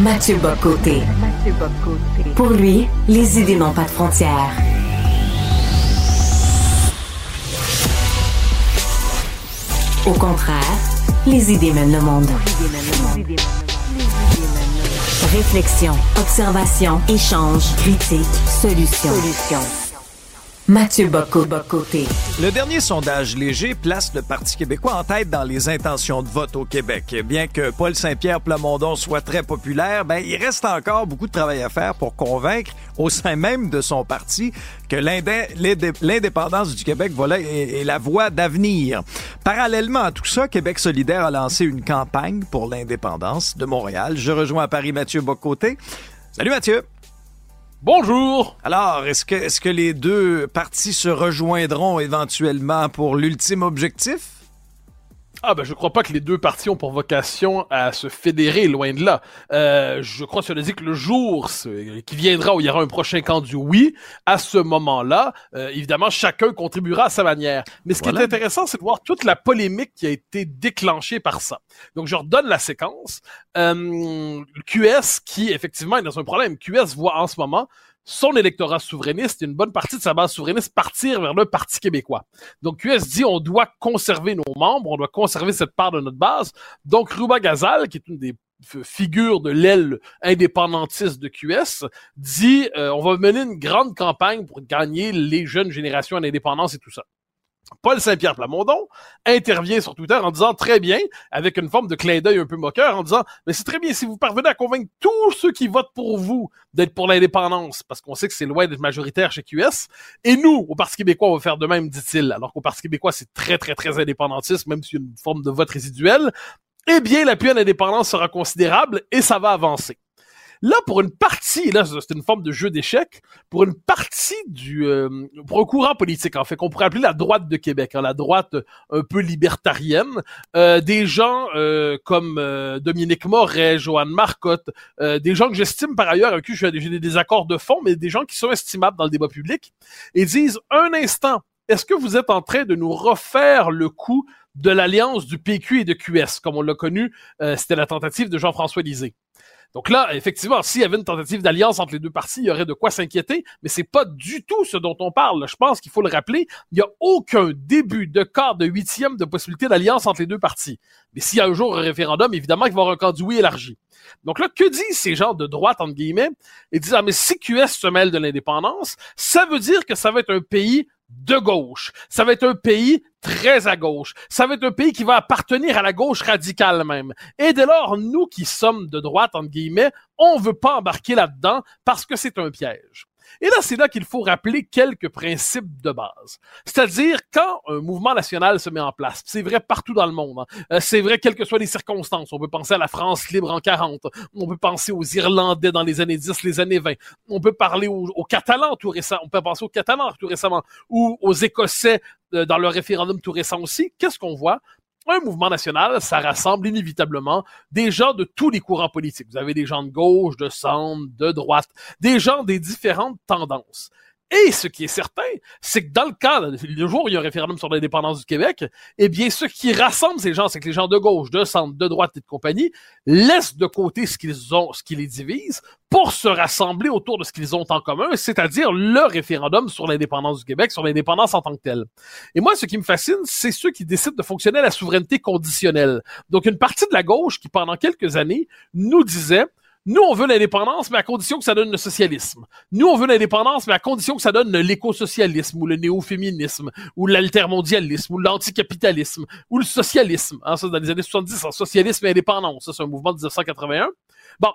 Mathieu Bocoté. Pour lui, les idées n'ont pas de frontières. Au contraire, les idées mènent le monde. Réflexion, observation, échange, critique, solution. Mathieu Bocoté. Le dernier sondage léger place le Parti québécois en tête dans les intentions de vote au Québec. Bien que Paul Saint-Pierre Plamondon soit très populaire, ben, il reste encore beaucoup de travail à faire pour convaincre au sein même de son parti que l'indépendance du Québec voilà, est la voie d'avenir. Parallèlement à tout ça, Québec solidaire a lancé une campagne pour l'indépendance de Montréal. Je rejoins à Paris Mathieu Bocoté. Salut Mathieu. Bonjour. Alors, est-ce que, est-ce que les deux partis se rejoindront éventuellement pour l'ultime objectif? Ah ben je crois pas que les deux parties ont pour vocation à se fédérer, loin de là. Euh, je crois cela dit que le jour qui viendra où il y aura un prochain camp du oui, à ce moment-là, euh, évidemment, chacun contribuera à sa manière. Mais ce qui est intéressant, c'est de voir toute la polémique qui a été déclenchée par ça. Donc je redonne la séquence. Euh, QS qui effectivement est dans un problème. QS voit en ce moment son électorat souverainiste et une bonne partie de sa base souverainiste partir vers le Parti québécois. Donc QS dit on doit conserver nos membres, on doit conserver cette part de notre base. Donc Ruba Gazal, qui est une des figures de l'aile indépendantiste de QS, dit euh, on va mener une grande campagne pour gagner les jeunes générations en indépendance et tout ça. Paul Saint-Pierre Plamondon intervient sur Twitter en disant très bien, avec une forme de clin d'œil un peu moqueur, en disant mais c'est très bien si vous parvenez à convaincre tous ceux qui votent pour vous d'être pour l'indépendance, parce qu'on sait que c'est loin d'être majoritaire chez QS, et nous, au Parti québécois, on va faire de même, dit-il, alors qu'au Parti québécois, c'est très très très indépendantiste, même s'il y a une forme de vote résiduel, eh bien l'appui à l'indépendance sera considérable et ça va avancer. Là, pour une partie, là, c'est une forme de jeu d'échecs, pour une partie du, euh, pour un courant politique, en fait, qu'on pourrait appeler la droite de Québec, hein, la droite un peu libertarienne, euh, des gens euh, comme Dominique Moret, Joanne Marcotte, des gens que j'estime par ailleurs, avec qui j'ai des désaccords de fond, mais des gens qui sont estimables dans le débat public, et disent un instant, est-ce que vous êtes en train de nous refaire le coup de l'alliance du PQ et de QS, comme on l'a connu, c'était la tentative de Jean-François Lisée? Donc là, effectivement, s'il y avait une tentative d'alliance entre les deux parties, il y aurait de quoi s'inquiéter, mais c'est pas du tout ce dont on parle. Je pense qu'il faut le rappeler. Il n'y a aucun début de quart de huitième de possibilité d'alliance entre les deux parties. Mais s'il y a un jour un référendum, évidemment qu'il va y avoir un camp du oui élargi. Donc là, que disent ces gens de droite, entre guillemets? Ils disent, ah, mais si QS se mêle de l'indépendance, ça veut dire que ça va être un pays de gauche. Ça va être un pays très à gauche. Ça va être un pays qui va appartenir à la gauche radicale même. Et dès lors, nous qui sommes de droite, entre guillemets, on veut pas embarquer là-dedans parce que c'est un piège. Et là, c'est là qu'il faut rappeler quelques principes de base. C'est-à-dire, quand un mouvement national se met en place, c'est vrai partout dans le monde, hein, euh, c'est vrai quelles que soient les circonstances, on peut penser à la France libre en 40, on peut penser aux Irlandais dans les années 10, les années 20, on peut parler aux, Catalans tout récemment, on peut penser aux Catalans tout récemment, ou aux Écossais euh, dans leur référendum tout récent aussi. Qu'est-ce qu'on voit? Un mouvement national, ça rassemble inévitablement des gens de tous les courants politiques. Vous avez des gens de gauche, de centre, de droite, des gens des différentes tendances. Et ce qui est certain, c'est que dans le cas, le jour où il y a un référendum sur l'indépendance du Québec, eh bien, ce qui rassemble ces gens, c'est que les gens de gauche, de centre, de droite et de compagnie laissent de côté ce qu'ils ont, ce qui les divise, pour se rassembler autour de ce qu'ils ont en commun, c'est-à-dire le référendum sur l'indépendance du Québec, sur l'indépendance en tant que telle. Et moi, ce qui me fascine, c'est ceux qui décident de fonctionner à la souveraineté conditionnelle. Donc, une partie de la gauche qui, pendant quelques années, nous disait nous, on veut l'indépendance, mais à condition que ça donne le socialisme. Nous, on veut l'indépendance, mais à condition que ça donne l'écosocialisme, ou le néo-féminisme, ou l'altermondialisme, ou l'anticapitalisme, ou le socialisme. Hein, dans les années 70, socialisme et indépendance. Ça, c'est un mouvement de 1981. Bon.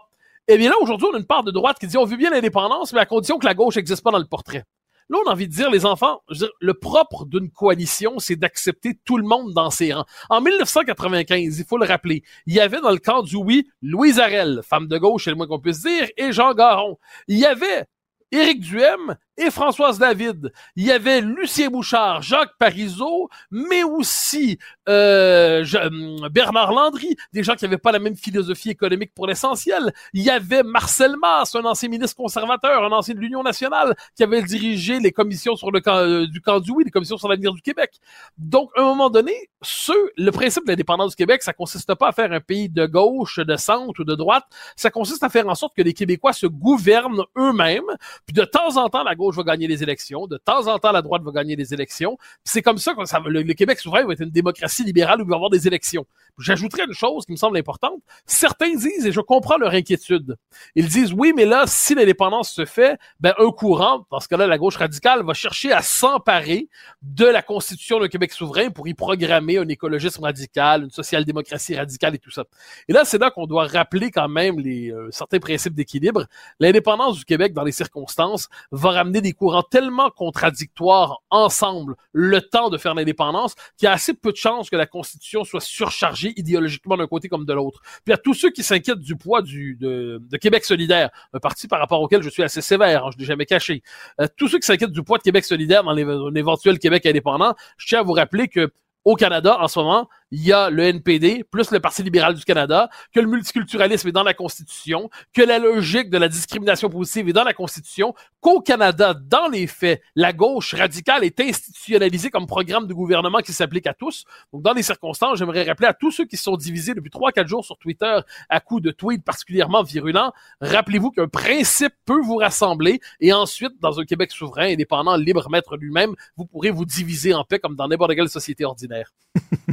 Eh bien là, aujourd'hui, on a une part de droite qui dit on veut bien l'indépendance, mais à condition que la gauche n'existe pas dans le portrait. Là, on a envie de dire, les enfants, je veux dire, le propre d'une coalition, c'est d'accepter tout le monde dans ses rangs. En 1995, il faut le rappeler, il y avait dans le camp du oui Louise Arel, femme de gauche, c'est le moins qu'on puisse dire, et Jean Garon. Il y avait Éric Duhem et Françoise David. Il y avait Lucien Bouchard, Jacques Parizeau, mais aussi euh, hum, Bernard Landry, des gens qui n'avaient pas la même philosophie économique pour l'essentiel. Il y avait Marcel Mass, un ancien ministre conservateur, un ancien de l'Union nationale, qui avait dirigé les commissions sur le camp euh, du camp du oui, les commissions sur l'avenir du Québec. Donc, à un moment donné, ce, le principe de l'indépendance du Québec, ça consiste pas à faire un pays de gauche, de centre ou de droite. Ça consiste à faire en sorte que les Québécois se gouvernent eux-mêmes. Puis de temps en temps, la gauche va gagner les élections. De temps en temps, la droite va gagner les élections. c'est comme ça que ça, le, le, Québec souverain va être une démocratie libérale où il va y avoir des élections. J'ajouterais une chose qui me semble importante. Certains disent, et je comprends leur inquiétude, ils disent, oui, mais là, si l'indépendance se fait, ben, un courant, dans ce cas-là, la gauche radicale, va chercher à s'emparer de la Constitution du Québec souverain pour y programmer un écologisme radical, une social-démocratie radicale et tout ça. Et là, c'est là qu'on doit rappeler quand même les euh, certains principes d'équilibre. L'indépendance du Québec, dans les circonstances, va ramener des courants tellement contradictoires ensemble le temps de faire l'indépendance qu'il y a assez peu de chances que la Constitution soit surchargée idéologiquement d'un côté comme de l'autre. Puis à tous ceux qui s'inquiètent du poids du, de, de, Québec solidaire, un parti par rapport auquel je suis assez sévère, hein, je ne l'ai jamais caché, euh, tous ceux qui s'inquiètent du poids de Québec solidaire dans un éventuel Québec indépendant, je tiens à vous rappeler que au Canada, en ce moment, il y a le NPD plus le Parti libéral du Canada, que le multiculturalisme est dans la Constitution, que la logique de la discrimination positive est dans la Constitution, qu'au Canada, dans les faits, la gauche radicale est institutionnalisée comme programme de gouvernement qui s'applique à tous. Donc, dans les circonstances, j'aimerais rappeler à tous ceux qui sont divisés depuis trois, quatre jours sur Twitter à coups de tweets particulièrement virulents, rappelez-vous qu'un principe peut vous rassembler et ensuite, dans un Québec souverain, indépendant, libre, maître lui-même, vous pourrez vous diviser en paix comme dans n'importe quelle société ordinaire.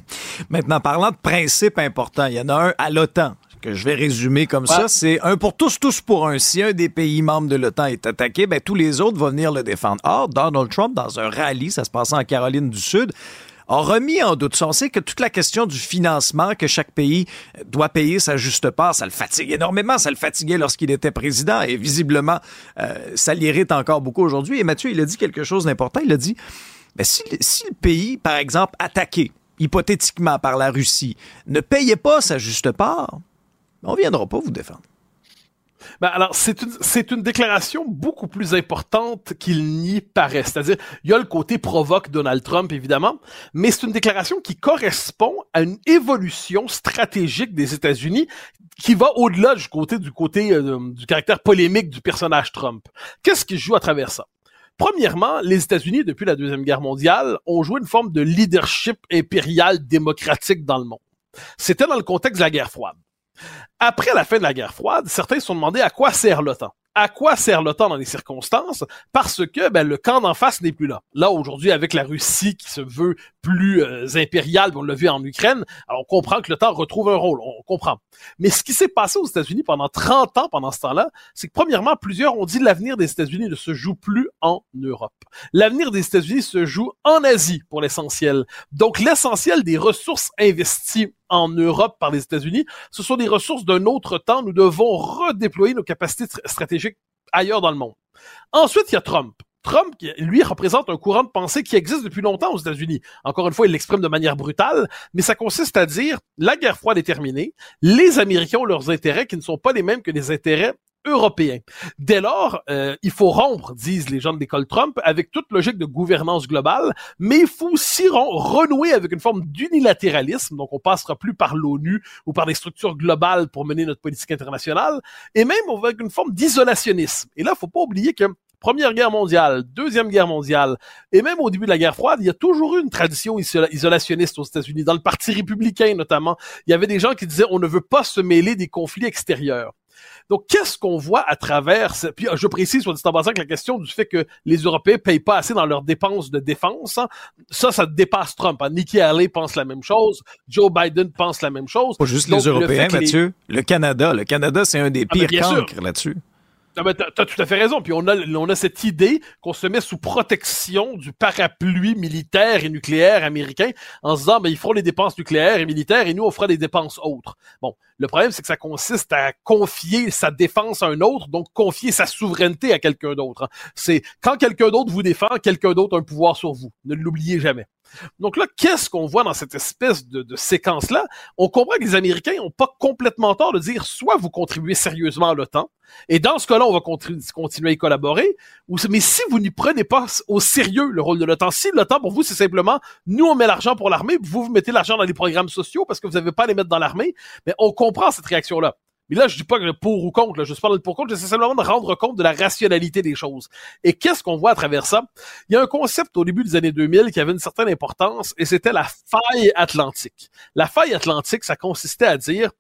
Maintenant, parlant de principes importants, il y en a un à l'OTAN que je vais résumer comme ça, c'est un pour tous, tous pour un. Si un des pays membres de l'OTAN est attaqué, ben, tous les autres vont venir le défendre. Or, Donald Trump, dans un rallye, ça se passait en Caroline du Sud, a remis en doute. On sait que toute la question du financement que chaque pays doit payer sa juste part, ça le fatigue énormément. Ça le fatiguait lorsqu'il était président et visiblement, euh, ça l'irrite encore beaucoup aujourd'hui. Et Mathieu, il a dit quelque chose d'important. Il a dit, ben, si, si le pays, par exemple, attaqué, hypothétiquement par la Russie, ne payait pas sa juste part, on ne viendra pas vous défendre. Ben alors, c'est une, une déclaration beaucoup plus importante qu'il n'y paraît. C'est-à-dire, il y a le côté provoque Donald Trump, évidemment, mais c'est une déclaration qui correspond à une évolution stratégique des États-Unis qui va au-delà du côté, du euh, du caractère polémique du personnage Trump. Qu'est-ce qui joue à travers ça? Premièrement, les États-Unis, depuis la Deuxième Guerre mondiale, ont joué une forme de leadership impérial démocratique dans le monde. C'était dans le contexte de la guerre froide. Après la fin de la guerre froide, certains se sont demandé à quoi sert l'OTAN à quoi sert l'OTAN dans les circonstances? Parce que ben, le camp d'en face n'est plus là. Là, aujourd'hui, avec la Russie qui se veut plus euh, impériale, on l'a vu en Ukraine, alors on comprend que l'OTAN retrouve un rôle, on comprend. Mais ce qui s'est passé aux États-Unis pendant 30 ans, pendant ce temps-là, c'est que premièrement, plusieurs ont dit l'avenir des États-Unis ne se joue plus en Europe. L'avenir des États-Unis se joue en Asie pour l'essentiel. Donc l'essentiel des ressources investies en Europe par les États-Unis, ce sont des ressources d'un autre temps. Nous devons redéployer nos capacités stratégiques ailleurs dans le monde. Ensuite, il y a Trump. Trump, lui, représente un courant de pensée qui existe depuis longtemps aux États-Unis. Encore une fois, il l'exprime de manière brutale, mais ça consiste à dire la guerre froide est terminée, les Américains ont leurs intérêts qui ne sont pas les mêmes que les intérêts européen. Dès lors, euh, il faut rompre, disent les gens de l'école Trump, avec toute logique de gouvernance globale, mais il faut aussi renouer avec une forme d'unilatéralisme, donc on passera plus par l'ONU ou par des structures globales pour mener notre politique internationale, et même avec une forme d'isolationnisme. Et là, faut pas oublier que Première guerre mondiale, Deuxième guerre mondiale, et même au début de la guerre froide, il y a toujours eu une tradition isolationniste aux États-Unis. Dans le Parti républicain notamment, il y avait des gens qui disaient on ne veut pas se mêler des conflits extérieurs. Donc, qu'est-ce qu'on voit à travers... Puis, je précise, soit dit en passant, que la question du fait que les Européens payent pas assez dans leurs dépenses de défense, hein, ça, ça dépasse Trump. Hein. Nikki Haley pense la même chose, Joe Biden pense la même chose. Pas juste les Européens, Mathieu. Le Canada. Le Canada, c'est un des ah, pires cancres là-dessus. Tu as tout à fait raison. Puis on a, on a cette idée qu'on se met sous protection du parapluie militaire et nucléaire américain en se disant, ben, ils feront les dépenses nucléaires et militaires et nous, on fera des dépenses autres. Bon, le problème, c'est que ça consiste à confier sa défense à un autre, donc confier sa souveraineté à quelqu'un d'autre. Hein. C'est quand quelqu'un d'autre vous défend, quelqu'un d'autre a un pouvoir sur vous. Ne l'oubliez jamais. Donc là, qu'est-ce qu'on voit dans cette espèce de, séquence-là? On comprend que les Américains n'ont pas complètement tort de dire soit vous contribuez sérieusement à l'OTAN, et dans ce cas-là, on va continuer à y collaborer, mais si vous n'y prenez pas au sérieux le rôle de l'OTAN, si l'OTAN pour vous c'est simplement nous on met l'argent pour l'armée, vous vous mettez l'argent dans les programmes sociaux parce que vous n'avez pas à les mettre dans l'armée, mais on comprend cette réaction-là. Mais là, je dis pas que pour ou contre, là, je parle de pour contre, j'essaie simplement de rendre compte de la rationalité des choses. Et qu'est-ce qu'on voit à travers ça? Il y a un concept au début des années 2000 qui avait une certaine importance et c'était la faille atlantique. La faille atlantique, ça consistait à dire,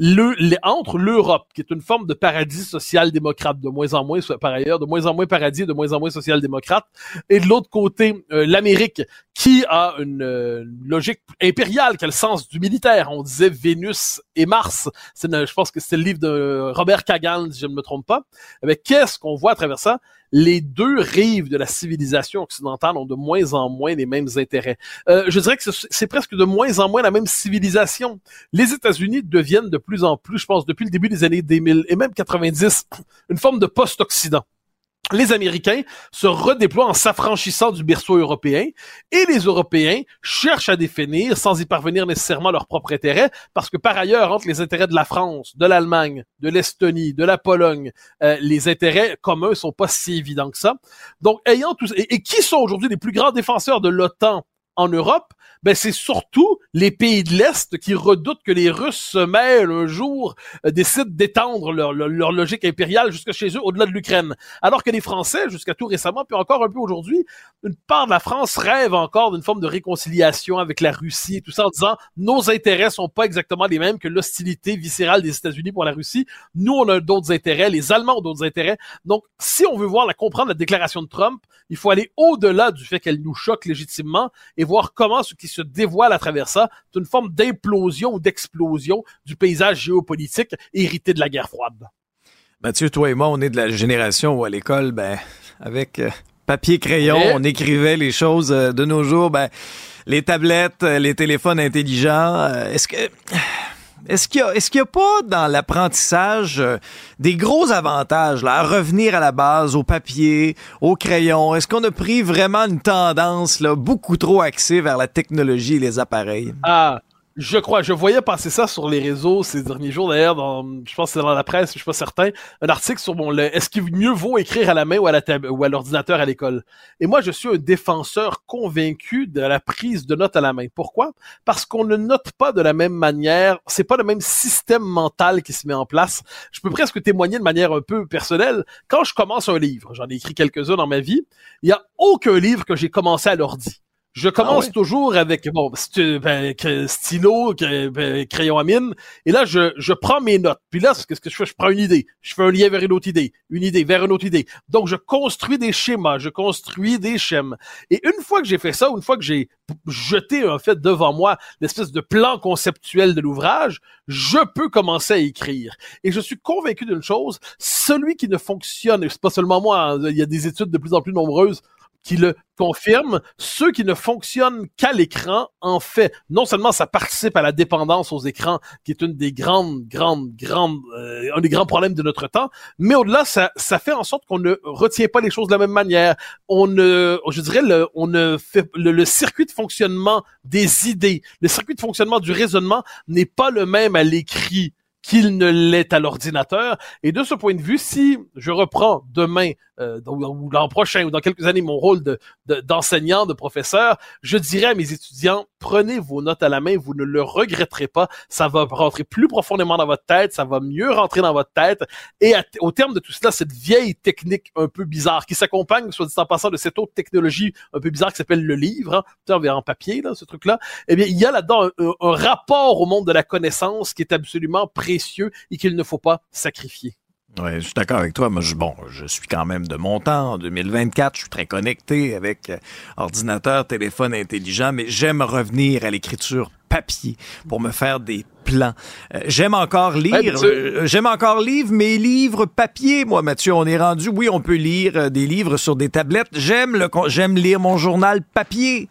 le, entre l'Europe, qui est une forme de paradis social-démocrate, de moins en moins, par ailleurs, de moins en moins paradis, de moins en moins social-démocrate, et de l'autre côté, euh, l'Amérique, qui a une, euh, logique impériale, qui a le sens du militaire. On disait Vénus et Mars. Je pense que c'est le livre de Robert Kagan, si je ne me trompe pas. Mais qu'est-ce qu'on voit à travers ça? Les deux rives de la civilisation occidentale ont de moins en moins les mêmes intérêts. Euh, je dirais que c'est presque de moins en moins la même civilisation. Les États-Unis deviennent de plus en plus, je pense, depuis le début des années 2000 et même 90, une forme de post-Occident les Américains se redéploient en s'affranchissant du berceau européen et les Européens cherchent à définir, sans y parvenir nécessairement leur propre intérêt, parce que par ailleurs, entre les intérêts de la France, de l'Allemagne, de l'Estonie, de la Pologne, euh, les intérêts communs sont pas si évidents que ça. Donc, ayant tous et, et qui sont aujourd'hui les plus grands défenseurs de l'OTAN? En Europe, ben c'est surtout les pays de l'Est qui redoutent que les Russes se mêlent un jour, euh, décident d'étendre leur, leur, logique impériale jusqu'à chez eux, au-delà de l'Ukraine. Alors que les Français, jusqu'à tout récemment, puis encore un peu aujourd'hui, une part de la France rêve encore d'une forme de réconciliation avec la Russie et tout ça en disant nos intérêts sont pas exactement les mêmes que l'hostilité viscérale des États-Unis pour la Russie. Nous, on a d'autres intérêts, les Allemands ont d'autres intérêts. Donc, si on veut voir la comprendre la déclaration de Trump, il faut aller au-delà du fait qu'elle nous choque légitimement et voir comment ce qui se dévoile à travers ça, c'est une forme d'implosion ou d'explosion du paysage géopolitique hérité de la guerre froide. Mathieu, toi et moi, on est de la génération où à l'école, ben, avec euh, papier crayon, on écrivait les choses euh, de nos jours, ben, les tablettes, euh, les téléphones intelligents. Est-ce que est-ce qu'il y, a, pas dans l'apprentissage euh, des gros avantages là, à revenir à la base, au papier, au crayon? Est-ce qu'on a pris vraiment une tendance là, beaucoup trop axée vers la technologie et les appareils? Ah, je crois, je voyais passer ça sur les réseaux ces derniers jours d'ailleurs, je pense que c'est dans la presse, je suis pas certain, un article sur mon, est-ce qu'il mieux vaut écrire à la main ou à la ou à l'ordinateur à l'école? Et moi, je suis un défenseur convaincu de la prise de notes à la main. Pourquoi? Parce qu'on ne note pas de la même manière, c'est pas le même système mental qui se met en place. Je peux presque témoigner de manière un peu personnelle. Quand je commence un livre, j'en ai écrit quelques-uns dans ma vie, il y a aucun livre que j'ai commencé à l'ordi. Je commence ah toujours avec bon ben, stylo, ben, crayon à mine, et là je, je prends mes notes. Puis là, qu'est-ce que je fais? Je prends une idée, je fais un lien vers une autre idée, une idée vers une autre idée. Donc je construis des schémas, je construis des schèmes. Et une fois que j'ai fait ça, une fois que j'ai jeté en fait devant moi l'espèce de plan conceptuel de l'ouvrage, je peux commencer à écrire. Et je suis convaincu d'une chose celui qui ne fonctionne, et c'est pas seulement moi, hein, il y a des études de plus en plus nombreuses qui le confirme, ceux qui ne fonctionnent qu'à l'écran, en fait, non seulement ça participe à la dépendance aux écrans, qui est une des grandes, grandes, grandes, euh, un des grands problèmes de notre temps, mais au-delà, ça, ça fait en sorte qu'on ne retient pas les choses de la même manière. On ne, je dirais, on ne fait le, circuit de fonctionnement des idées, le circuit de fonctionnement du raisonnement n'est pas le même à l'écrit qu'il ne l'est à l'ordinateur. Et de ce point de vue, si je reprends demain euh, ou l'an prochain ou dans quelques années mon rôle de, d'enseignant, de, professeur, je dirais à mes étudiants, prenez vos notes à la main, vous ne le regretterez pas, ça va rentrer plus profondément dans votre tête, ça va mieux rentrer dans votre tête. Et au terme de tout cela, cette vieille technique un peu bizarre qui s'accompagne, soit dit en passant, de cette autre technologie un peu bizarre qui s'appelle le livre, hein, en papier, là, ce truc-là, eh bien, il y a là-dedans un rapport au monde de la connaissance qui est absolument précieux et qu'il ne faut pas sacrifier. Oui, je suis d'accord avec toi. Moi, je, bon, je suis quand même de mon temps. En 2024, je suis très connecté avec euh, ordinateur, téléphone intelligent, mais j'aime revenir à l'écriture papier pour me faire des plans. Euh, j'aime encore lire, euh, j'aime encore lire mes livres papier, moi, Mathieu. On est rendu, oui, on peut lire des livres sur des tablettes. J'aime le, j'aime lire mon journal papier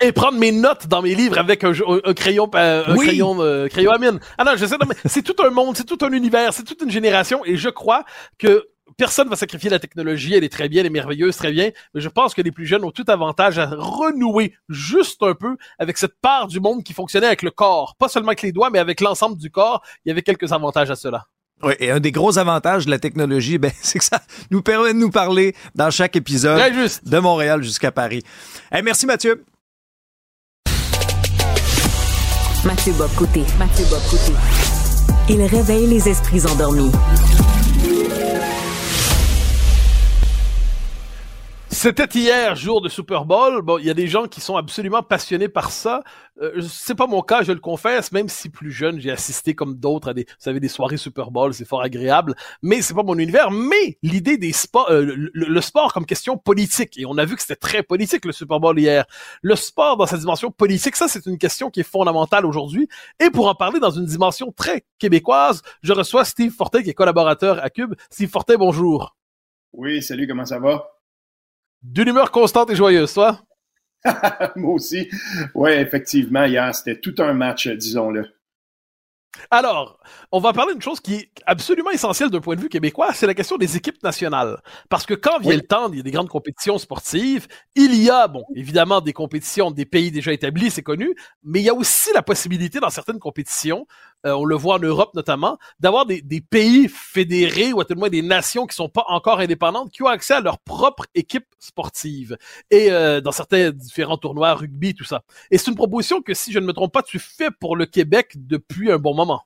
et prendre mes notes dans mes livres avec un, crayon euh, un crayon euh, crayon à mine. Ah non, je sais, c'est tout un monde, c'est tout un univers, c'est toute une génération et je crois que personne va sacrifier la technologie, elle est très bien, elle est merveilleuse, très bien, mais je pense que les plus jeunes ont tout avantage à renouer juste un peu avec cette part du monde qui fonctionnait avec le corps, pas seulement avec les doigts, mais avec l'ensemble du corps. Il y avait quelques avantages à cela. Oui, et un des gros avantages de la technologie, ben, c'est que ça nous permet de nous parler dans chaque épisode de Montréal jusqu'à Paris. merci Mathieu. Mathieu Bob Mathieu Bob Il réveille les esprits endormis. C'était hier, jour de Super Bowl. Bon, il y a des gens qui sont absolument passionnés par ça. Euh, c'est pas mon cas, je le confesse. Même si plus jeune, j'ai assisté comme d'autres à des, vous savez, des soirées Super Bowl, c'est fort agréable. Mais c'est pas mon univers. Mais l'idée des sports, euh, le, sport comme question politique. Et on a vu que c'était très politique le Super Bowl hier. Le sport dans sa dimension politique, ça c'est une question qui est fondamentale aujourd'hui. Et pour en parler dans une dimension très québécoise, je reçois Steve Fortin qui est collaborateur à Cube. Steve Fortin, bonjour. Oui, salut, comment ça va? D'une humeur constante et joyeuse, toi? Moi aussi. Oui, effectivement, hier, c'était tout un match, disons-le. Alors, on va parler d'une chose qui est absolument essentielle d'un point de vue québécois, c'est la question des équipes nationales. Parce que quand vient le temps, il y a des grandes compétitions sportives, il y a, bon, évidemment, des compétitions des pays déjà établis, c'est connu, mais il y a aussi la possibilité dans certaines compétitions, euh, on le voit en Europe notamment, d'avoir des, pays fédérés ou à tout le moins des nations qui sont pas encore indépendantes, qui ont accès à leur propre équipe sportive. Et euh, dans certains différents tournois, rugby, tout ça. Et c'est une proposition que, si je ne me trompe pas, tu fais pour le Québec depuis un bon moment.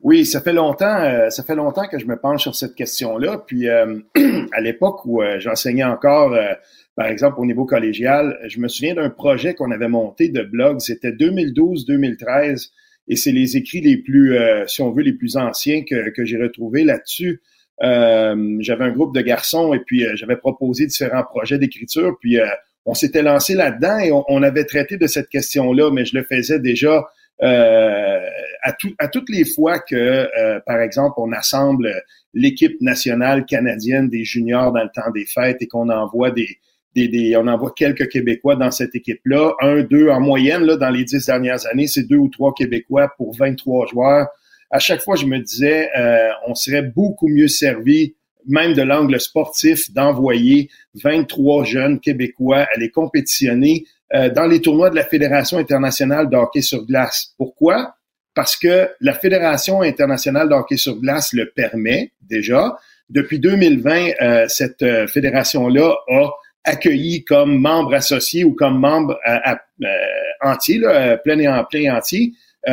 Oui, ça fait longtemps, euh, ça fait longtemps que je me penche sur cette question-là. Puis à l'époque où j'enseignais encore, par exemple au niveau collégial, je me souviens d'un projet qu'on avait monté de blog. C'était 2012-2013, et c'est les écrits les plus, si on veut, les plus anciens que, que j'ai retrouvés là-dessus. j'avais un groupe de garçons et puis j'avais proposé différents projets d'écriture. Puis on s'était lancé là-dedans et on, on, avait traité de cette question-là, mais je le faisais déjà euh, à, à toutes les fois que, euh, par exemple, on assemble l'équipe nationale canadienne des juniors dans le temps des fêtes et qu'on envoie des, des, des, on envoie quelques Québécois dans cette équipe-là, un, deux en moyenne là dans les dix dernières années, c'est deux ou trois Québécois pour 23 joueurs. À chaque fois, je me disais, euh, on serait beaucoup mieux servi, même de l'angle sportif, d'envoyer 23 jeunes Québécois aller compétitionner euh, dans les tournois de la Fédération internationale de sur glace. Pourquoi? Parce que la Fédération internationale de sur glace le permet déjà. Depuis 2020, euh, cette euh, fédération-là a accueilli comme membre associé ou comme membre entier, là, plein et en plein entier,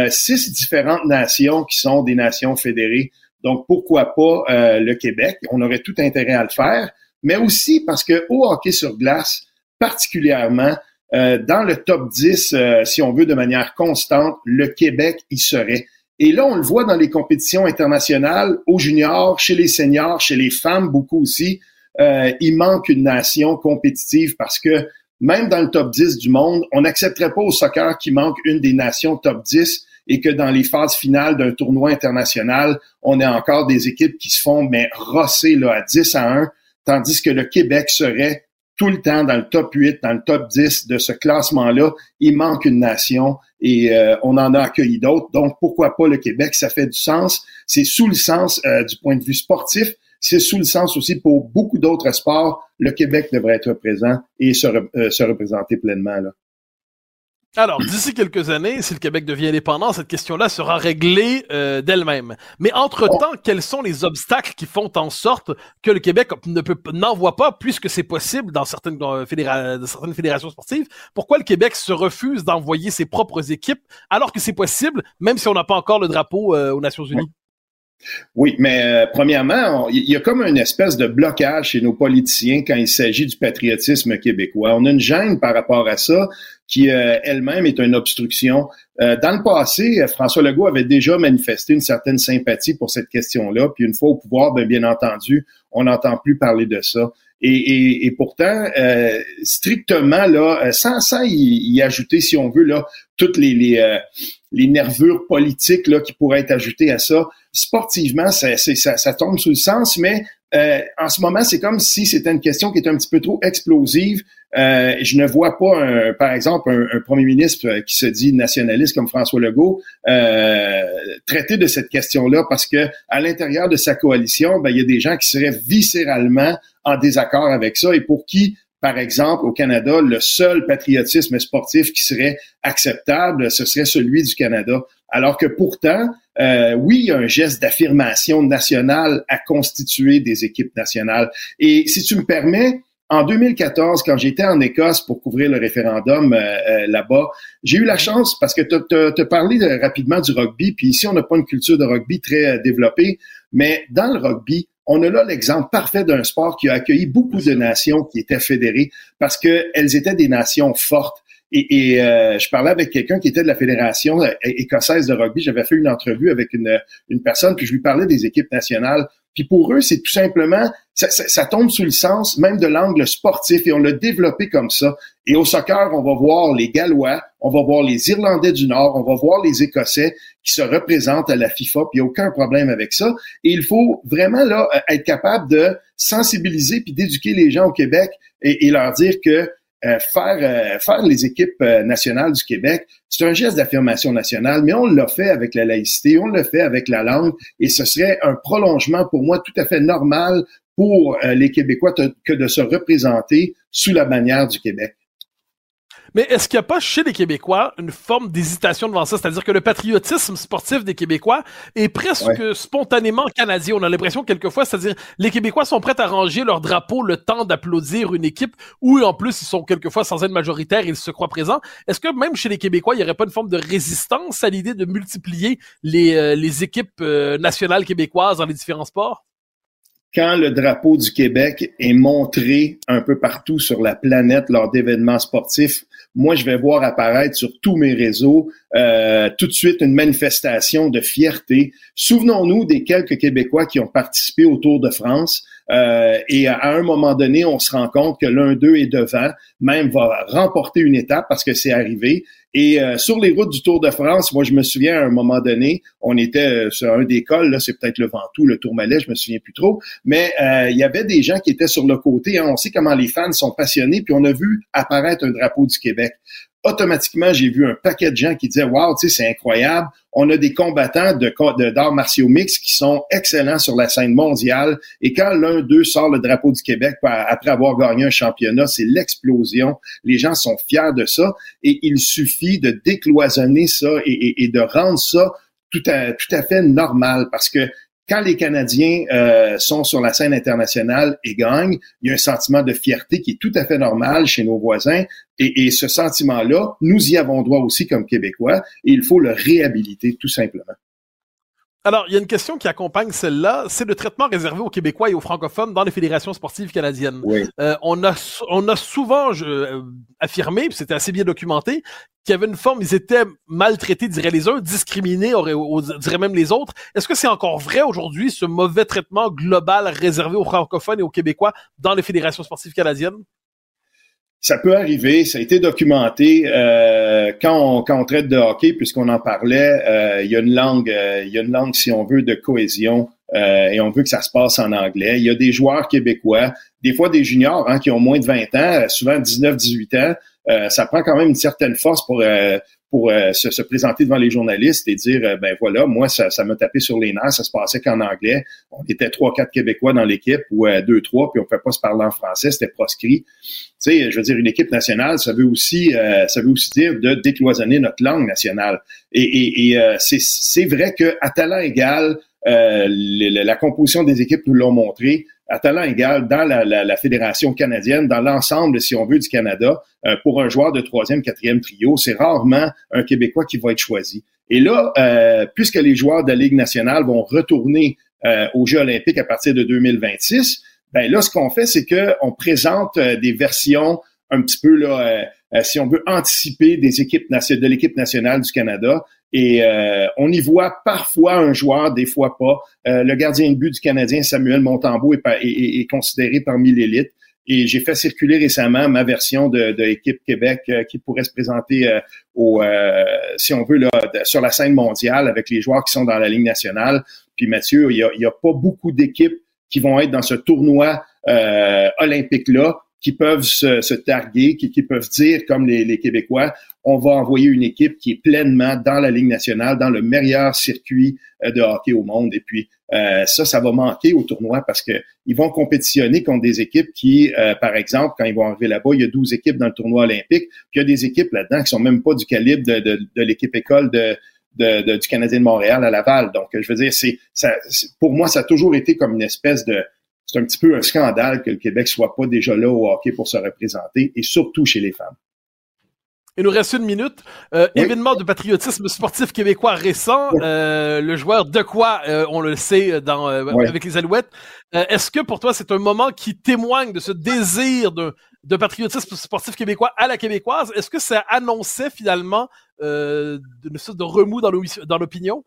six différentes nations qui sont des nations fédérées. Donc, pourquoi pas le Québec? On aurait tout intérêt à le faire, mais aussi parce que au hockey sur glace, particulièrement, euh, dans le top 10, euh, si on veut, de manière constante, le Québec y serait. Et là, on le voit dans les compétitions internationales, aux juniors, chez les seniors, chez les femmes, beaucoup aussi. Euh, il manque une nation compétitive parce que même dans le top 10 du monde, on n'accepterait pas au soccer qu'il manque une des nations top 10 et que dans les phases finales d'un tournoi international, on ait encore des équipes qui se font mais rosser là, à 10 à 1, tandis que le Québec serait tout le temps dans le top 8, dans le top 10 de ce classement-là. Il manque une nation et euh, on en a accueilli d'autres. Donc, pourquoi pas le Québec? Ça fait du sens. C'est sous le sens euh, du point de vue sportif. C'est sous le sens aussi pour beaucoup d'autres sports. Le Québec devrait être présent et se, euh, se représenter pleinement. Alors, d'ici quelques années, si le Québec devient indépendant, cette question-là sera réglée euh, d'elle-même. Mais entre-temps, quels sont les obstacles qui font en sorte que le Québec ne peut n'envoie pas, puisque c'est possible dans certaines, euh, fédérations sportives, pourquoi le Québec se refuse d'envoyer ses propres équipes alors que c'est possible, même si on n'a pas encore le drapeau euh, aux Nations Unies? Oui, mais euh, premièrement, il y a comme une espèce de blocage chez nos politiciens quand il s'agit du patriotisme québécois. On a une gêne par rapport à ça qui euh, elle-même est une obstruction. Euh, dans le passé, François Legault avait déjà manifesté une certaine sympathie pour cette question-là, puis une fois au pouvoir, bien, bien entendu, on n'entend plus parler de ça. Et, et, pourtant, euh, strictement, là, sans, sans y, ajouter, si on veut, là, toutes les, les, les nervures politiques là, qui pourraient être ajoutées à ça, sportivement, ça, ça, ça tombe sous le sens, mais euh, en ce moment, c'est comme si c'était une question qui est un petit peu trop explosive. Euh, je ne vois pas, un, par exemple, un, premier ministre euh, qui se dit nationaliste comme François Legault euh, traiter de cette question-là parce que à l'intérieur de sa coalition, ben, il y a des gens qui seraient viscéralement en désaccord avec ça et pour qui par exemple, au Canada, le seul patriotisme sportif qui serait acceptable, ce serait celui du Canada. Alors que pourtant, euh, oui, il y a un geste d'affirmation nationale à constituer des équipes nationales. Et si tu me permets, en 2014, quand j'étais en Écosse pour couvrir le référendum euh, euh, là-bas, j'ai eu la chance, parce que tu as parlé rapidement du rugby, puis ici, on n'a pas une culture de rugby très développée, mais dans le rugby, on a là l'exemple parfait d'un sport qui a accueilli beaucoup de nations qui étaient fédérées parce qu'elles étaient des nations fortes. Et, euh, je parlais avec quelqu'un qui était de la fédération euh, écossaise de rugby. J'avais fait une entrevue avec une, une personne, puis je lui parlais des équipes nationales. Puis pour eux, c'est tout simplement, ça, ça, tombe sous le sens même de l'angle sportif et on l'a développé comme ça. Et au soccer, on va voir les Gallois, on va voir les Irlandais du Nord, on va voir les Écossais qui se représentent à la FIFA, puis il n'y a aucun problème avec ça. Et il faut vraiment là être capable de sensibiliser puis d'éduquer les gens au Québec et, et leur dire que euh, faire euh, faire les équipes euh, nationales du Québec, c'est un geste d'affirmation nationale, mais on l'a fait avec la laïcité, on l'a fait avec la langue, et ce serait un prolongement pour moi tout à fait normal pour les Québécois que de se représenter sous la bannière du Québec. Mais est-ce qu'il n'y a pas chez les Québécois une forme d'hésitation devant ça? C'est-à-dire que le patriotisme sportif des Québécois est presque spontanément canadien. On a l'impression quelquefois, c'est-à-dire les Québécois sont prêts à ranger leur drapeau le temps d'applaudir une équipe où en plus ils sont quelquefois sans être majoritaires, ils se croient présents. Est-ce que même chez les Québécois, il n'y aurait pas une forme de résistance à l'idée de multiplier les, euh, les équipes euh, nationales québécoises dans les différents sports? quand le drapeau du Québec est montré un peu partout sur la planète lors d'événements sportifs, moi, je vais voir apparaître sur tous mes réseaux euh, tout de suite une manifestation de fierté. Souvenons-nous des quelques Québécois qui ont participé au Tour de France. Euh, et à un moment donné, on se rend compte que l'un d'eux est devant, même va remporter une étape parce que c'est arrivé. Et euh, sur les routes du Tour de France, moi je me souviens à un moment donné, on était sur un des cols, là c'est peut-être le Ventoux, le Tourmalet, je me souviens plus trop, mais il y avait des gens qui étaient sur le côté. Hein. on sait comment les fans sont passionnés, puis on a vu apparaître un drapeau du Québec automatiquement, j'ai vu un paquet de gens qui disaient, wow, tu sais, c'est incroyable. On a des combattants de, d'arts martiaux mix qui sont excellents sur la scène mondiale. Et quand l'un d'eux sort le drapeau du Québec après avoir gagné un championnat, c'est l'explosion. Les gens sont fiers de ça. Et il suffit de décloisonner ça et, et de rendre ça tout à, tout à fait normal parce que quand les Canadiens euh, sont sur la scène internationale et gagnent, il y a un sentiment de fierté qui est tout à fait normal chez nos voisins. Et, et ce sentiment-là, nous y avons droit aussi comme Québécois, et il faut le réhabiliter tout simplement. Alors, il y a une question qui accompagne celle-là, c'est le traitement réservé aux Québécois et aux francophones dans les fédérations sportives canadiennes. Euh, on, a, on a souvent je, euh, affirmé, c'était assez bien documenté, qu'il y avait une forme, ils étaient maltraités, diraient les uns, discriminés, diraient même les autres. Est-ce que c'est encore vrai aujourd'hui, ce mauvais traitement global réservé aux francophones et aux Québécois dans les fédérations sportives canadiennes? Ça peut arriver, ça a été documenté. Euh, quand, on, quand on traite de hockey, puisqu'on en parlait, euh, il y a une langue, euh, il y a une langue, si on veut, de cohésion. et on veut que ça se passe en anglais. Il y a des joueurs québécois, des fois des juniors hein, qui ont moins de 20 ans, souvent 19-18 ans. ça prend quand même une certaine force pour pour euh, se, présenter devant les journalistes et dire euh, ben voilà, moi ça, ça m'a tapé sur les nerfs, ça se passait qu'en anglais. On était trois quatre Québécois dans l'équipe ou euh, deux trois, puis on pouvait pas se parler en français, c'était proscrit. Tu sais, je veux dire une équipe nationale, ça veut aussi ça veut aussi dire de décloisonner notre langue nationale. Et, et, et c'est vrai que à talent égal, la composition des équipes nous l'ont montré à talent égal dans la, la, la fédération canadienne, dans l'ensemble, si on veut, du Canada, euh, pour un joueur de troisième, quatrième trio, c'est rarement un Québécois qui va être choisi. Et là, euh, puisque les joueurs de la Ligue nationale vont retourner euh, aux Jeux olympiques à partir de 2026, ben là, ce qu'on fait, c'est qu'on présente des versions un petit peu, là, si on veut, anticiper des équipes de l'équipe nationale du Canada. Et euh, on y voit parfois un joueur, des fois pas. Euh, le gardien de but du Canadien, Samuel Montembeau, est, est, considéré parmi l'élite. Et j'ai fait circuler récemment ma version de, de équipe Québec qui pourrait se présenter au, si on veut, là, sur la scène mondiale avec les joueurs qui sont dans la Ligue nationale. Puis Mathieu, il y a, y a pas beaucoup d'équipes qui vont être dans ce tournoi olympique-là qui peuvent se, se targuer, qui, qui, peuvent dire, comme les, les, Québécois, on va envoyer une équipe qui est pleinement dans la Ligue nationale, dans le meilleur circuit euh, de hockey au monde. Et puis, euh, ça, ça va manquer au tournoi parce que ils vont compétitionner contre des équipes qui, euh, par exemple, quand ils vont arriver là-bas, il y a 12 équipes dans le tournoi olympique, puis il y a des équipes là-dedans qui sont même pas du calibre de l'équipe école de, de, du Canadien de Montréal à Laval. Donc, je veux dire, c'est ça, pour moi, ça a toujours été comme une espèce de c'est un petit peu un scandale que le Québec soit pas déjà là au hockey pour se représenter, et surtout chez les femmes. Il nous reste une minute. Euh, événement de patriotisme sportif québécois récent. Euh, le joueur de quoi, euh, on le sait dans, avec les Alouettes. Est-ce que pour toi, c'est un moment qui témoigne de ce désir de, de patriotisme sportif québécois à la québécoise? Est-ce que ça annonçait finalement une sorte de remous dans l'opinion?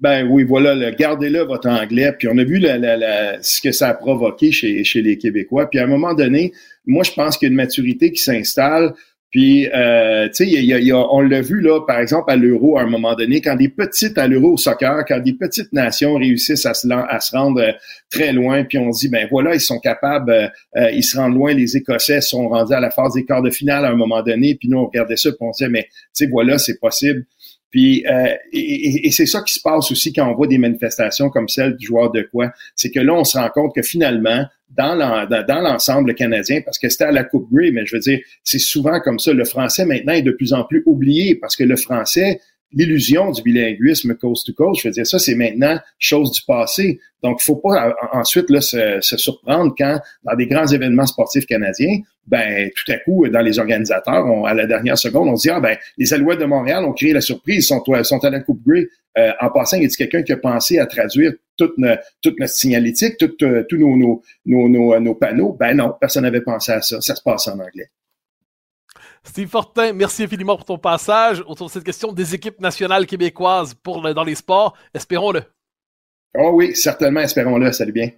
Ben oui, voilà, gardez-le votre anglais. Puis on a vu ce que ça a provoqué chez, chez les Québécois. Puis à un moment donné, moi je pense qu'il y a une maturité qui s'installe. Puis, euh, tu sais, y on l'a vu là, par exemple à l'Euro à un moment donné, quand des petites à l'Euro au soccer, quand des petites nations réussissent à se, à se rendre euh, très loin, puis on dit ben voilà, ils sont capables, euh, ils se rendent loin. Les Écossais sont rendus à la phase des quarts de finale à un moment donné, puis nous on regardait ça, puis on disait mais tu sais voilà, c'est possible. Puis euh, et, c'est ça qui se passe aussi quand on voit des manifestations comme celle du joueur de quoi, c'est que là on se rend compte que finalement dans l'ensemble canadien, parce que c'était à la Coupe Grey, mais je veux dire c'est souvent comme ça. Le français maintenant est de plus en plus oublié parce que le français l'illusion du bilinguisme coast to coast, je veux dire, ça, c'est maintenant chose du passé. Donc, faut pas ensuite là, se, surprendre quand, dans des grands événements sportifs canadiens, ben tout à coup, dans les organisateurs, on, à la dernière seconde, on se dit, ah ben, les Alouettes de Montréal ont créé la surprise, sont, sont à la Coupe Grey. Euh, en passant, il y a quelqu'un qui a pensé à traduire toute, toute notre signalétique, euh, tous nos, nos, nos, nos, panneaux? Ben non, personne n'avait pensé à ça. Ça se passe en anglais. Steve Fortin, merci infiniment pour ton passage autour de cette question des équipes nationales québécoises pour dans les sports. Espérons-le. Oh oui, certainement, espérons-le. Salut bien.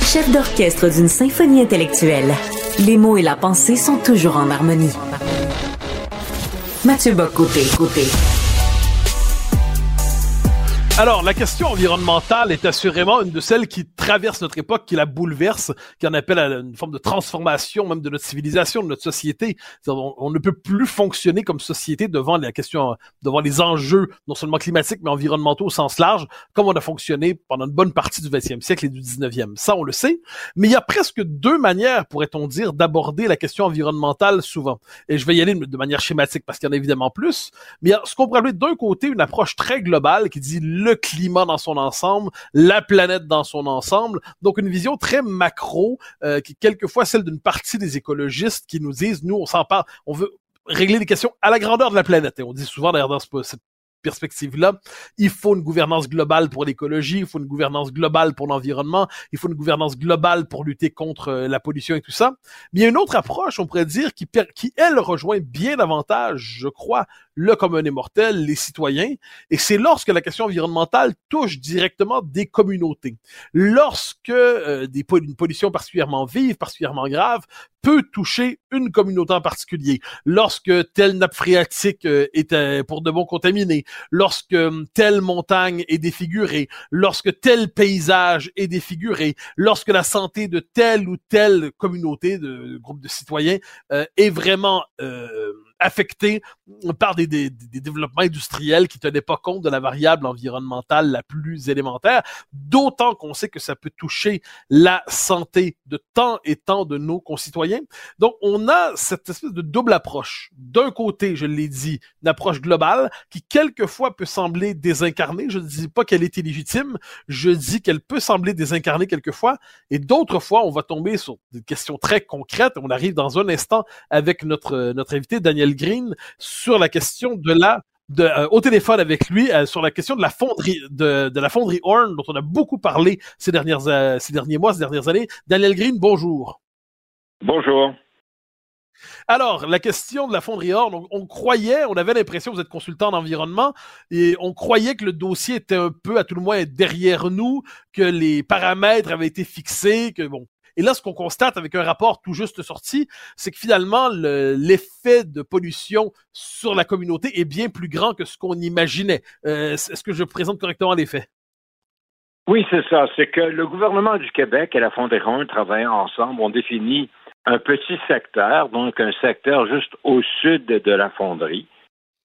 Chef d'orchestre d'une symphonie intellectuelle, les mots et la pensée sont toujours en harmonie. Mathieu Bocoté, côté. Alors, la question environnementale est assurément une de celles qui traverse notre époque, qui la bouleverse, qui en appelle à une forme de transformation même de notre civilisation, de notre société. On, ne peut plus fonctionner comme société devant la question, devant les enjeux non seulement climatiques mais environnementaux au sens large, comme on a fonctionné pendant une bonne partie du 20e siècle et du 19e. Ça, on le sait. Mais il y a presque deux manières, pourrait-on dire, d'aborder la question environnementale souvent. Et je vais y aller de manière schématique parce qu'il y en a évidemment plus. Mais il y a ce qu'on pourrait appeler d'un côté une approche très globale qui dit climat dans son ensemble, la planète dans son ensemble. Donc une vision très macro, euh, qui est quelquefois celle d'une partie des écologistes qui nous disent, nous, on s'en parle, on veut régler des questions à la grandeur de la planète. Et on dit souvent d'ailleurs dans cette perspective-là, il faut une gouvernance globale pour l'écologie, il faut une gouvernance globale pour l'environnement, il faut une gouvernance globale pour lutter contre euh, la pollution et tout ça. Mais il y a une autre approche, on pourrait dire, qui, qui elle rejoint bien davantage, je crois, le commun des mortels, les citoyens, et c'est lorsque la question environnementale touche directement des communautés. Lorsque euh, des, une pollution particulièrement vive, particulièrement grave, peut toucher une communauté en particulier. Lorsque telle nappe phréatique euh, est euh, pour de bon contaminée, lorsque telle montagne est défigurée, lorsque tel paysage est défiguré, lorsque la santé de telle ou telle communauté, de, groupe de citoyens est vraiment affecté par des, développements industriels qui tenaient pas compte de la variable environnementale la plus élémentaire, d'autant qu'on sait que ça peut toucher la santé de tant et tant de nos concitoyens. Donc, on a cette espèce de double approche. D'un côté, je l'ai dit, une approche globale qui quelquefois peut sembler désincarnée. Je ne dis pas qu'elle est illégitime, je dis qu'elle peut sembler désincarnée quelquefois, et d'autres fois, on va tomber sur des questions très concrètes. On arrive dans un instant avec notre, notre invité, Daniel Green sur la question de la de, euh, au téléphone avec lui euh, sur la question de la fonderie de, de, la fonderie Horn dont on a beaucoup parlé ces dernières euh, ces derniers mois, ces dernières années. Daniel Green, bonjour. Bonjour. Alors, la question de la fonderie Horn, on, on croyait, on avait l'impression, vous êtes consultant d'environnement, et on croyait que le dossier était un peu, à tout le moins, derrière nous, que les paramètres avaient été fixés, que bon. Et là, ce qu'on constate avec un rapport tout juste sorti, c'est que finalement, l'effet de pollution sur la communauté est bien plus grand que ce qu'on imaginait. Euh, Est-ce que je présente correctement les faits? Oui, c'est ça. C'est que le gouvernement du Québec et la Fonderie Horn travaillant ensemble ont défini un petit secteur, donc un secteur juste au sud de la fonderie.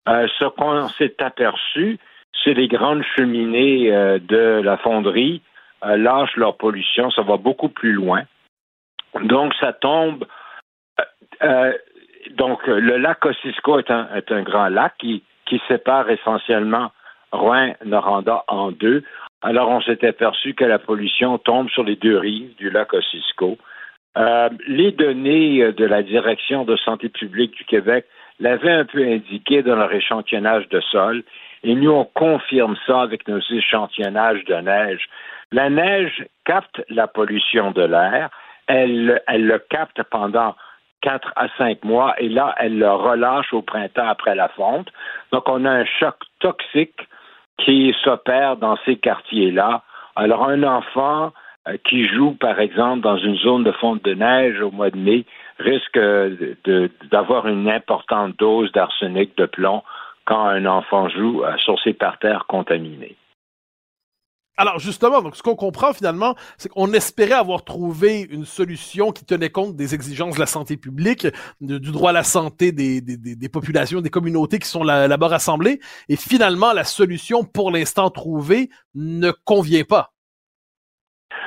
Euh, ce qu'on s'est aperçu, c'est les grandes cheminées euh, de la fonderie lâchent leur pollution, ça va beaucoup plus loin. Donc, ça tombe. donc, le lac Ossisco est un, grand lac qui, sépare essentiellement Rouen-Noranda en deux. Alors, on s'est aperçu que la pollution tombe sur les deux rives du lac Ossisco. Euh, les données euh, de la Direction de santé publique du Québec l'avaient un peu indiqué dans leur échantillonnage de sol, et nous, on confirme ça avec nos échantillonnages de neige. La neige capte la pollution de l'air, elle, elle le capte pendant quatre à cinq mois, et là, elle le relâche au printemps après la fonte. Donc, on a un choc toxique qui s'opère dans ces quartiers-là. Alors, un enfant euh, qui joue, par exemple, dans une zone de fonte de neige au mois de mai risque d'avoir une importante dose d'arsenic de plomb quand un enfant joue euh, sur ses parterres contaminés. Alors justement, donc ce qu'on comprend finalement, c'est qu'on espérait avoir trouvé une solution qui tenait compte des exigences de la santé publique, du droit à la santé des, des, populations, des communautés qui sont là-bas rassemblées, et finalement la solution pour l'instant trouvée ne convient pas.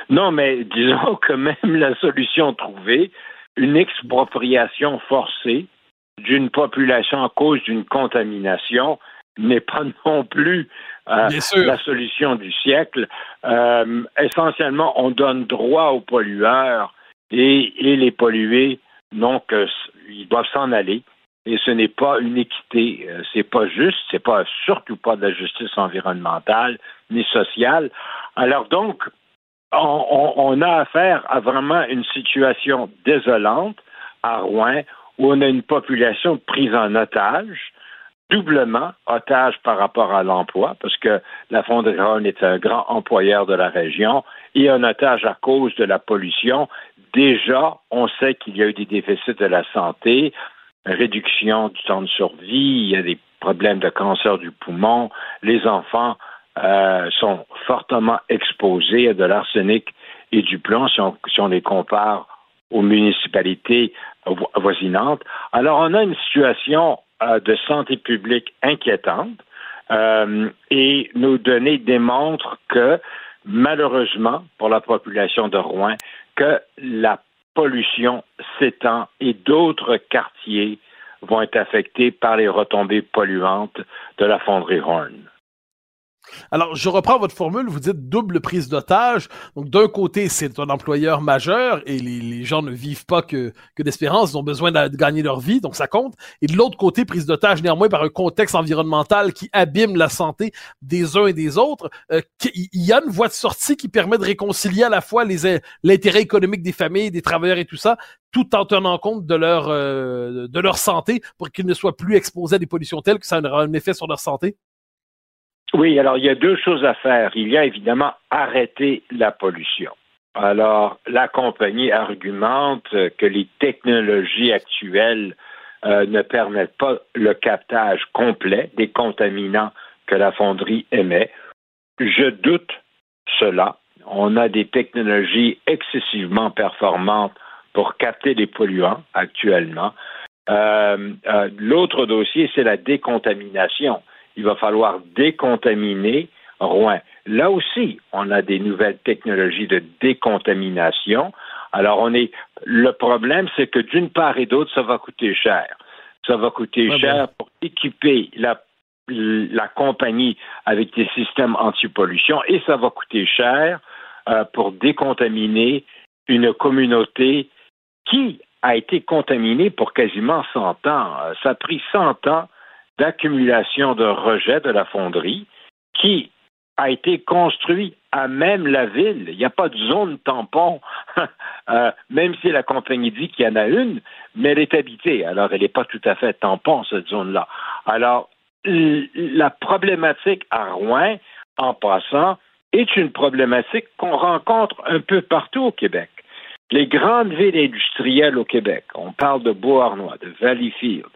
Non, mais disons que même la solution trouvée, une expropriation forcée d'une population à cause d'une contamination n'est pas non plus euh, la solution du siècle. Euh, essentiellement, on donne droit aux pollueurs et, les pollués, donc ils doivent s'en aller. Et ce n'est pas une équité, euh, c'est pas juste, c'est pas surtout pas de la justice environnementale ni sociale. Alors donc, on, a affaire à vraiment une situation désolante à Rouen où on a une population prise en otage, doublement otage par rapport à l'emploi, parce que la Fonderie Rouen est un grand employeur de la région, et un otage à cause de la pollution. Déjà, on sait qu'il y a eu des déficits de la santé, réduction du temps de survie, il y a des problèmes de cancer du poumon, les enfants euh, sont fortement exposés à de l'arsenic et du plomb si on, les compare aux municipalités voisinantes. Alors, on a une situation de santé publique inquiétante euh, et nos données démontrent que, malheureusement, pour la population de Rouen, que la pollution s'étend et d'autres quartiers vont être affectés par les retombées polluantes de la fonderie Horn. Alors, je reprends votre formule, vous dites double prise d'otage. Donc, d'un côté, c'est un employeur majeur et les, gens ne vivent pas que, d'espérance, ils ont besoin de, gagner leur vie, donc ça compte. Et de l'autre côté, prise d'otage néanmoins par un contexte environnemental qui abîme la santé des uns et des autres. Euh, il y a une voie de sortie qui permet de réconcilier à la fois l'intérêt économique des familles, des travailleurs et tout ça, tout en tenant compte de leur, euh, de leur santé pour qu'ils ne soient plus exposés à des pollutions telles que ça aura un effet sur leur santé? Oui, alors il y a deux choses à faire. Il y a évidemment arrêter la pollution. Alors, la compagnie argumente que les technologies actuelles euh, ne permettent pas le captage complet des contaminants que la fonderie émet. Je doute cela. On a des technologies excessivement performantes pour capter les polluants actuellement. Euh, euh, l'autre dossier, c'est la décontamination il va falloir décontaminer Rouen. Là aussi, on a des nouvelles technologies de décontamination. Alors, on est. Le problème, c'est que d'une part et d'autre, ça va coûter cher. Ça va coûter cher pour équiper la, la compagnie avec des systèmes anti-pollution et ça va coûter cher euh, pour décontaminer une communauté qui a été contaminée pour quasiment 100 ans. Ça a pris 100 ans d'accumulation de rejets de la fonderie qui a été construit à même la ville. Il n'y a pas de zone tampon euh, même si la compagnie dit qu'il y en a une, mais elle est habitée. Alors, elle n'est pas tout à fait tampon, cette zone-là. Alors, la problématique à Rouen, en passant, est une problématique qu'on rencontre un peu partout au Québec. Les grandes villes industrielles au Québec, on parle de Beauharnois, de Valleyfield,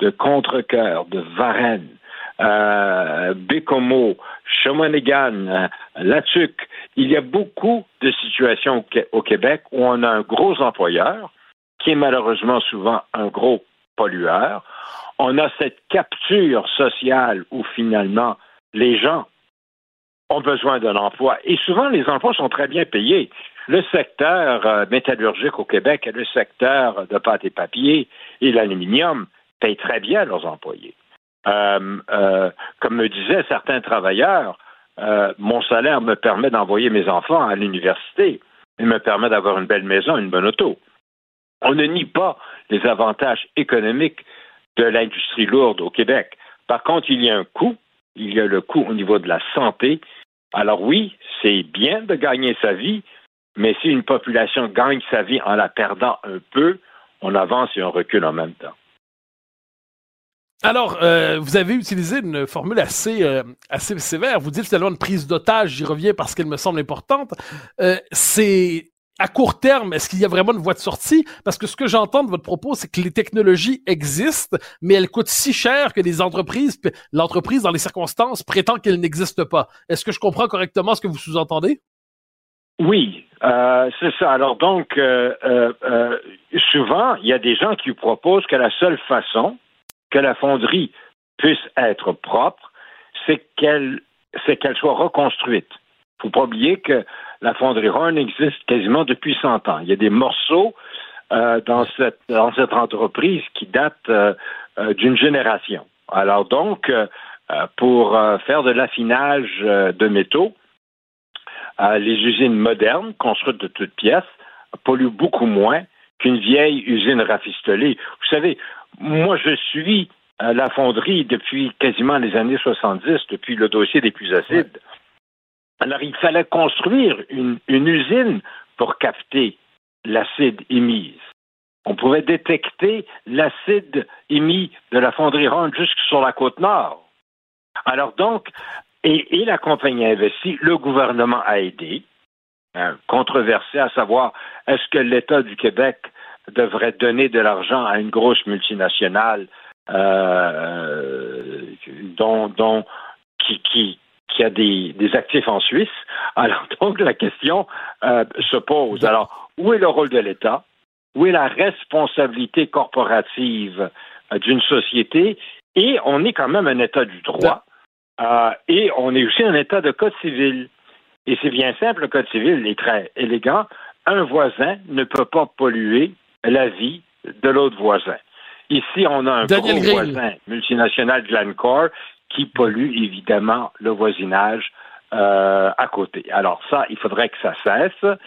de Contrecoeur, de Varennes, euh, Bécomo, Shawinigan, euh, Latuc. Il y a beaucoup de situations au Québec où on a un gros employeur qui est malheureusement souvent un gros pollueur. On a cette capture sociale où finalement les gens ont besoin d'un emploi. Et souvent, les emplois sont très bien payés. Le secteur euh, métallurgique au Québec et le secteur de pâte et papier et l'aluminium payent très bien leurs employés. Euh, euh, comme me disaient certains travailleurs, mon salaire me permet d'envoyer mes enfants à l'université. Il me permet d'avoir une belle maison, une bonne auto. On ne nie pas les avantages économiques de l'industrie lourde au Québec. Par contre, il y a un coût. Il y a le coût au niveau de la santé. Alors oui, c'est bien de gagner sa vie, mais si une population gagne sa vie en la perdant un peu, on avance et on recule en même temps. Alors, euh, vous avez utilisé une formule assez, euh, assez sévère. Vous dites finalement une prise d'otage, j'y reviens parce qu'elle me semble importante. Euh, c'est à court terme, est-ce qu'il y a vraiment une voie de sortie? Parce que ce que j'entends de votre propos, c'est que les technologies existent, mais elles coûtent si cher que les entreprises, l'entreprise, dans les circonstances, prétend qu'elles n'existent pas. Est-ce que je comprends correctement ce que vous sous-entendez? Oui, euh, c'est ça. Alors donc, euh, euh, souvent, il y a des gens qui proposent que la seule façon que la fonderie puisse être propre, c'est qu'elle soit reconstruite. Il ne faut pas oublier que la fonderie Horn existe quasiment depuis 100 ans. Il y a des morceaux euh, dans, cette, dans cette entreprise qui datent euh, euh, d'une génération. Alors donc, pour faire de l'affinage de métaux, les usines modernes, construites de toutes pièces, polluent beaucoup moins qu'une vieille usine rafistolée. Vous savez, moi, je suis la fonderie depuis quasiment les années 70, depuis le dossier des plus acides. Alors, il fallait construire une, usine pour capter l'acide émise. On pouvait détecter l'acide émis de la fonderie Ronde jusque sur la côte nord. Alors donc, et, la compagnie a investi, le gouvernement a aidé, hein, controversé à savoir est-ce que l'État du Québec devrait donner de l'argent à une grosse multinationale euh, dont, dont qui, qui, qui a des, actifs en Suisse. Alors donc la question euh, se pose. Alors où est le rôle de l'État? Où est la responsabilité corporative euh, d'une société? Et on est quand même un État du droit. Euh, et on est aussi un État de code civil. Et c'est bien simple, le code civil est très élégant. Un voisin ne peut pas polluer la vie de l'autre voisin. Ici, on a un gros voisin multinational Glencore qui pollue évidemment le voisinage euh, à côté. Alors ça, il faudrait que ça cesse.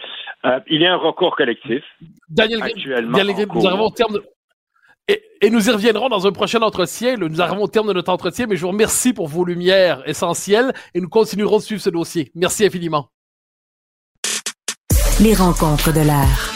Euh, il y a un recours collectif. Daniel, actuellement nous arrivons au terme de... Et, nous y reviendrons dans un prochain entretien. Nous arrivons au terme de notre entretien, mais je vous remercie pour vos lumières essentielles et nous continuerons de suivre ce dossier. Merci infiniment. Les rencontres de l'art.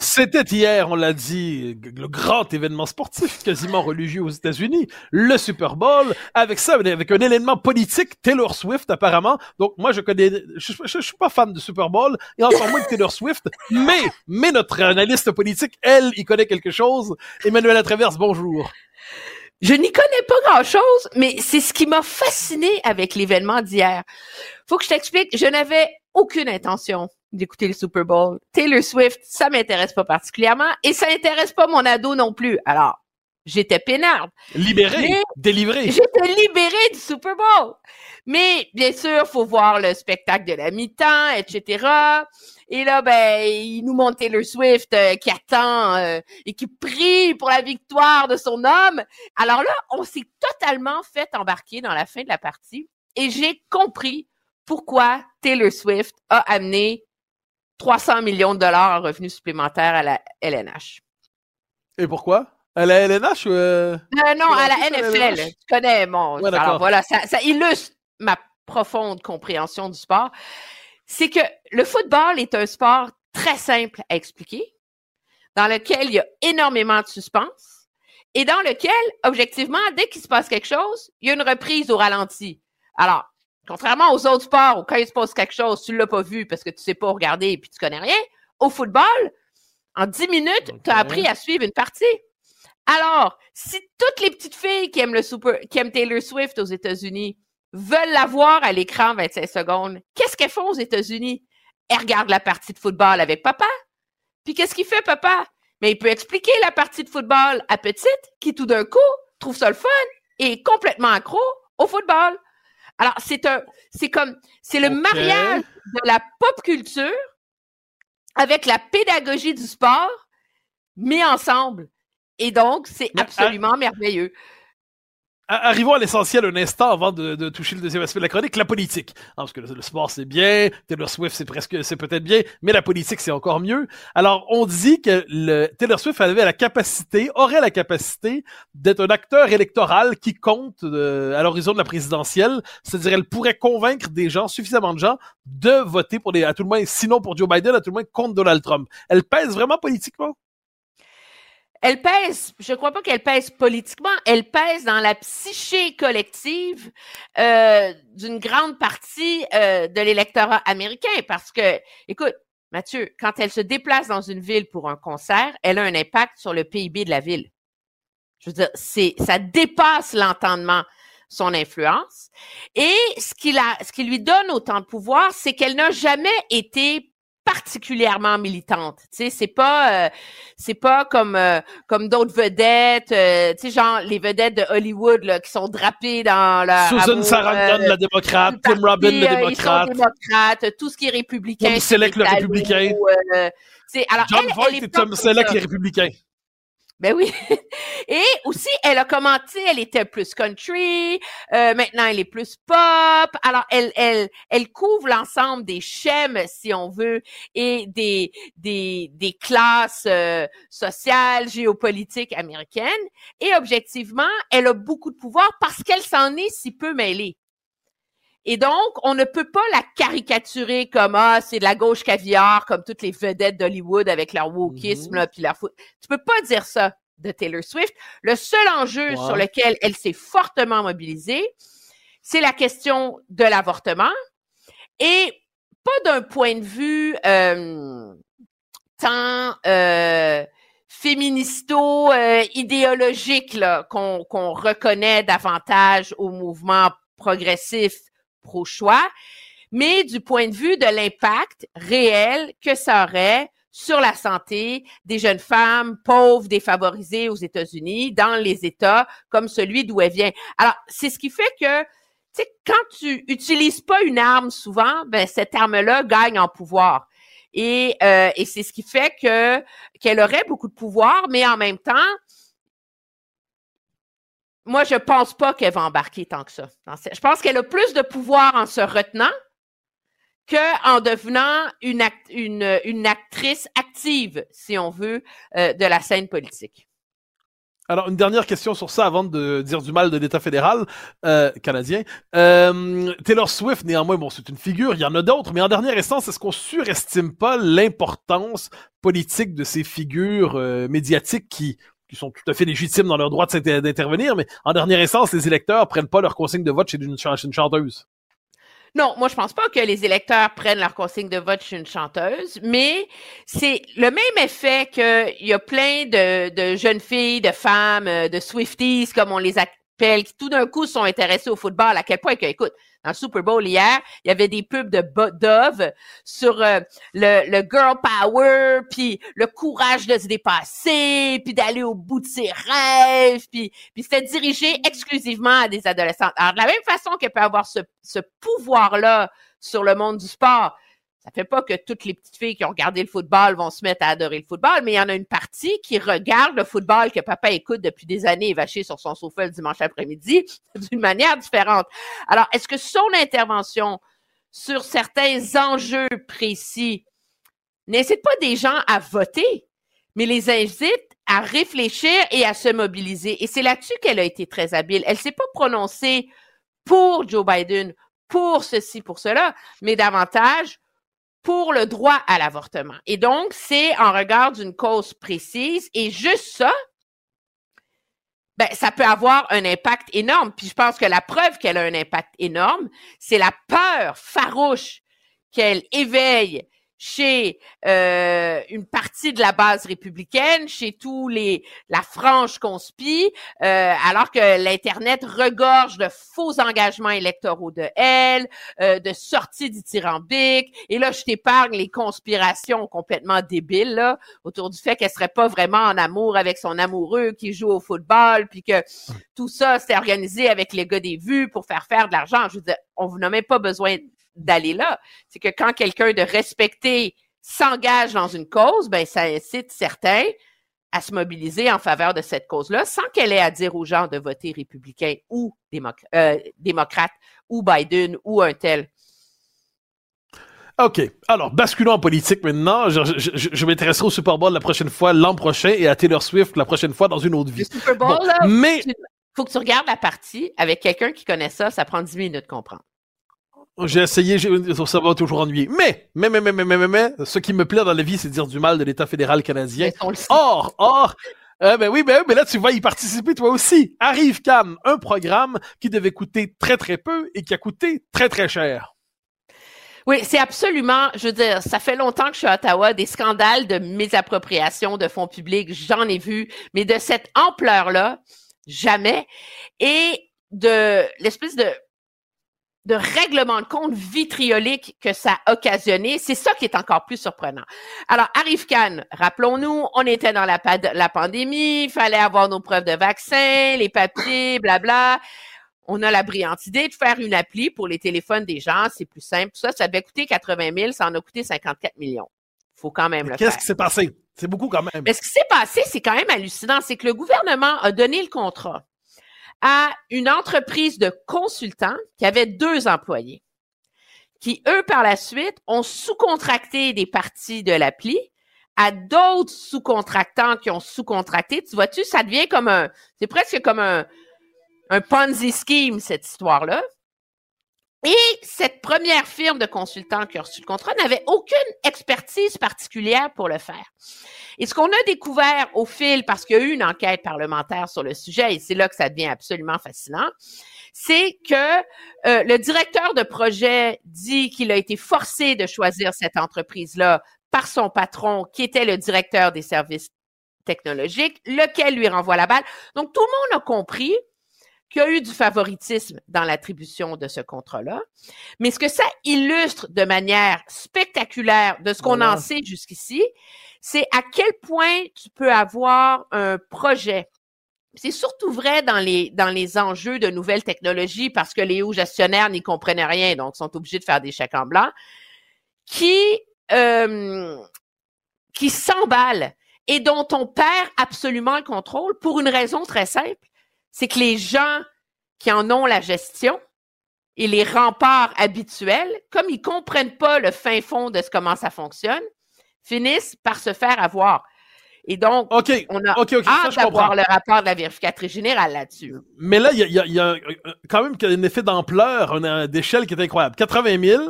C'était hier, on l'a dit, le grand événement sportif quasiment religieux aux États-Unis, le Super Bowl, avec ça, avec un élément politique, Taylor Swift apparemment. Donc moi je connais, je, suis pas fan de Super Bowl et encore moins de Taylor Swift, mais mais notre analyste politique, elle, il connaît quelque chose. Emmanuel Traverse, bonjour. Je n'y connais pas grand-chose, mais c'est ce qui m'a fasciné avec l'événement d'hier. Faut que je t'explique, je n'avais aucune intention d'écouter le Super Bowl. Taylor Swift, ça m'intéresse pas particulièrement et ça intéresse pas mon ado non plus. Alors, j'étais peinarde. Libéré, délivré. J'étais libérée du Super Bowl. Mais bien sûr, faut voir le spectacle de la mi-temps, etc. Et là, ben, il nous montre Taylor Swift euh, qui attend euh, et qui prie pour la victoire de son homme. Alors là, on s'est totalement fait embarquer dans la fin de la partie et j'ai compris pourquoi Taylor Swift a amené 300 millions de dollars en revenus supplémentaires à la LNH. Et pourquoi? À la LNH ou... euh, Euh, non, à la NFL. Tu connais mon. Ouais, alors voilà, ça, ça illustre ma profonde compréhension du sport. C'est que le football est un sport très simple à expliquer, dans lequel il y a énormément de suspense et dans lequel, objectivement, dès qu'il se passe quelque chose, il y a une reprise au ralenti. Alors, contrairement aux autres sports où quand il se passe quelque chose, tu l'as pas vu parce que tu sais pas regarder et puis tu connais rien, au football, en 10 minutes, tu as appris à suivre une partie. Alors, si toutes les petites filles qui aiment le super, qui aiment Taylor Swift aux États-Unis veulent la voir à l'écran 25 secondes, qu'est-ce qu'elles font aux États-Unis? Elles regardent la partie de football avec papa. Puis qu'est-ce qu'il fait, papa? Mais il peut expliquer la partie de football à petite, qui tout d'un coup trouve ça le fun et est complètement accro au football. Alors, c'est un, c'est comme, c'est le mariage de la pop culture avec la pédagogie du sport mis ensemble. Et donc, c'est Mais, absolument merveilleux. Arrivons à l'essentiel un instant avant de, de toucher le deuxième aspect de la chronique, la politique. Hein, parce que le, le sport c'est bien, Taylor Swift c'est presque, c'est peut-être bien, mais la politique c'est encore mieux. Alors on dit que le, Taylor Swift avait la capacité, aurait la capacité d'être un acteur électoral qui compte euh, à l'horizon de la présidentielle. C'est-à-dire elle pourrait convaincre des gens, suffisamment de gens, de voter pour les, à tout le moins, sinon pour Joe Biden, à tout le moins contre Donald Trump. Elle pèse vraiment politiquement? Elle pèse, je crois pas qu'elle pèse politiquement, elle pèse dans la psyché collective euh, d'une grande partie euh, de l'électorat américain parce que, écoute, Mathieu, quand elle se déplace dans une ville pour un concert, elle a un impact sur le PIB de la ville. Je veux dire, ça dépasse l'entendement son influence. Et ce qui, ce qui lui donne autant de pouvoir, c'est qu'elle n'a jamais été particulièrement militante. Tu sais, c'est pas, euh, c'est pas comme euh, comme d'autres vedettes, euh, tu sais, genre les vedettes de Hollywood là, qui sont drapées dans la Susan amour, Sarandon, la démocrate, Tim Robbins, le démocrate. Tout ce qui est républicain. Tom Selleck, le républicain. alors John elle, Voight elle et Tom Selleck, les républicains. Ben oui. Et aussi, elle a commenté, elle était plus country, euh, maintenant elle est plus pop. Alors, elle, elle, elle couvre l'ensemble des schèmes, si on veut, et des, des, des classes euh, sociales, géopolitiques américaines. Et objectivement, elle a beaucoup de pouvoir parce qu'elle s'en est si peu mêlée. Et donc, on ne peut pas la caricaturer comme ah c'est de la gauche caviar, comme toutes les vedettes d'Hollywood avec leur wokisme Mhm. là, puis leur foot. Tu peux pas dire ça de Taylor Swift. Le seul enjeu sur lequel elle s'est fortement mobilisée, c'est la question de l'avortement et pas d'un point de vue euh, tant euh, féministo euh, idéologique là, qu'on qu'on reconnaît davantage au mouvement progressif pro-choix, mais du point de vue de l'impact réel que ça aurait sur la santé des jeunes femmes pauvres, défavorisées aux États-Unis, dans les États comme celui d'où elle vient. Alors, c'est ce qui fait que, tu sais, quand tu utilises pas une arme souvent, ben cette arme-là gagne en pouvoir. Et, euh, et c'est ce qui fait que qu'elle aurait beaucoup de pouvoir, mais en même temps, moi, je pense pas qu'elle va embarquer tant que ça. Je pense qu'elle a plus de pouvoir en se retenant qu'en devenant une, une, une actrice active, si on veut, euh, de la scène politique. Alors, une dernière question sur ça avant de dire du mal de l'État fédéral euh, canadien. Euh, Taylor Swift, néanmoins, bon, c'est une figure, il y en a d'autres, mais en dernière instance, est-ce qu'on surestime pas l'importance politique de ces figures euh, médiatiques qui qui sont tout à fait légitimes dans leur droit d'intervenir, mais en dernière instance, les électeurs prennent pas leur consigne de vote chez une chanteuse. Non, moi, je pense pas que les électeurs prennent leur consigne de vote chez une chanteuse, mais c'est le même effet qu'il y a plein de, de jeunes filles, de femmes, euh, de Swifties, comme on les a- Qui tout d'un coup sont intéressés au football, à quel point que, écoute, dans le Super Bowl hier, il y avait des pubs de Dove sur euh, le, le, girl power, puis le courage de se dépasser, puis d'aller au bout de ses rêves, puis, puis c'était dirigé exclusivement à des adolescentes. Alors, de la même façon qu'elle peut avoir ce, ce pouvoir-là sur le monde du sport, ça fait pas que toutes les petites filles qui ont regardé le football vont se mettre à adorer le football, mais il y en a une partie qui regarde le football que papa écoute depuis des années vaché sur son sofa le dimanche après-midi d'une manière différente. Alors, est-ce que son intervention sur certains enjeux précis n'incite pas des gens à voter, mais les incite à réfléchir et à se mobiliser? Et c'est là-dessus qu'elle a été très habile. Elle s'est pas prononcée pour Joe Biden, pour ceci, pour cela, mais davantage pour le droit à l'avortement. Et donc, c'est en regard d'une cause précise et juste ça, ben, ça peut avoir un impact énorme. Puis je pense que la preuve qu'elle a un impact énorme, c'est la peur farouche qu'elle éveille chez euh, une partie de la base républicaine, chez tous les la frange conspi, euh, alors que l'internet regorge de faux engagements électoraux de elle, euh, de sorties dithyrambiques. Et là, je t'épargne les conspirations complètement débiles autour du fait qu'elle serait pas vraiment en amour avec son amoureux qui joue au football, puis que tout ça c'est organisé avec les gars des vues pour faire faire de l'argent. Je veux dire, on vous n'a même pas besoin d'aller là. C'est que quand quelqu'un de respecté s'engage dans une cause, ben ça incite certains à se mobiliser en faveur de cette cause-là, sans qu'elle ait à dire aux gens de voter républicain ou euh, démocrate ou Biden ou un tel. OK. Alors, basculons en politique maintenant. Je, je, m'intéresserai au Super Bowl la prochaine fois, l'an prochain, et à Taylor Swift la prochaine fois dans une autre vie. Le Super Bowl, là, mais... faut que tu regardes la partie avec quelqu'un qui connaît ça, ça prend 10 minutes de comprendre. J'ai essayé, ça va toujours ennuyer. Mais, mais, mais, mais, mais, mais, mais, ce qui me plaît dans la vie, c'est dire du mal de l'État fédéral canadien. Or, or, euh, ben oui, ben, mais là, tu vas y participer toi aussi. Arrive Cam, un programme qui devait coûter très, très peu et qui a coûté très, très cher. Oui, c'est absolument, je veux dire, ça fait longtemps que je suis à Ottawa, des scandales de mésappropriation de fonds publics, j'en ai vu, mais de cette ampleur-là, jamais. Et de l'espèce de de règlement de compte vitriolique que ça a occasionné, c'est ça qui est encore plus surprenant. Alors, Arif Khan, rappelons-nous, on était dans la, la pandémie, il fallait avoir nos preuves de vaccin, les papiers, blabla. On a la brillante idée de faire une appli pour les téléphones des gens, c'est plus simple. Ça, ça avait coûté 80 000, ça en a coûté 54 millions. Faut quand même le faire. Qu'est-ce qui s'est passé? C'est beaucoup quand même. Mais ce qui s'est passé, c'est quand même hallucinant. C'est que le gouvernement a donné le contrat à une entreprise de consultants qui avait deux employés, qui, eux, par la suite, ont sous-contracté des parties de l'appli à d'autres sous-contractants qui ont sous-contracté. Tu vois-tu, ça devient comme un, c'est presque comme un, un Ponzi scheme, cette histoire-là. Et cette première firme de consultants qui a reçu le contrat n'avait aucune expertise particulière pour le faire. Et ce qu'on a découvert au fil, parce qu'il y a eu une enquête parlementaire sur le sujet, et c'est là que ça devient absolument fascinant, c'est que euh, le directeur de projet dit qu'il a été forcé de choisir cette entreprise-là par son patron, qui était le directeur des services technologiques, lequel lui renvoie la balle. Donc, tout le monde a compris qu'il y a eu du favoritisme dans l'attribution de ce contrat-là. Mais ce que ça illustre de manière spectaculaire de ce qu'on en sait jusqu'ici, c'est à quel point tu peux avoir un projet. C'est surtout vrai dans les, dans les enjeux de nouvelles technologies parce que les hauts gestionnaires n'y comprennent rien, donc sont obligés de faire des chèques en blanc, qui, euh, qui s'emballent et dont on perd absolument le contrôle pour une raison très simple c'est que les gens qui en ont la gestion et les remparts habituels, comme ils comprennent pas le fin fond de comment ça fonctionne, finissent par se faire avoir. Et donc, on a hâte d'avoir le rapport de la vérificatrice générale là-dessus. Mais là, il y a, quand même un effet d'ampleur, d'échelle qui est incroyable. 80 000,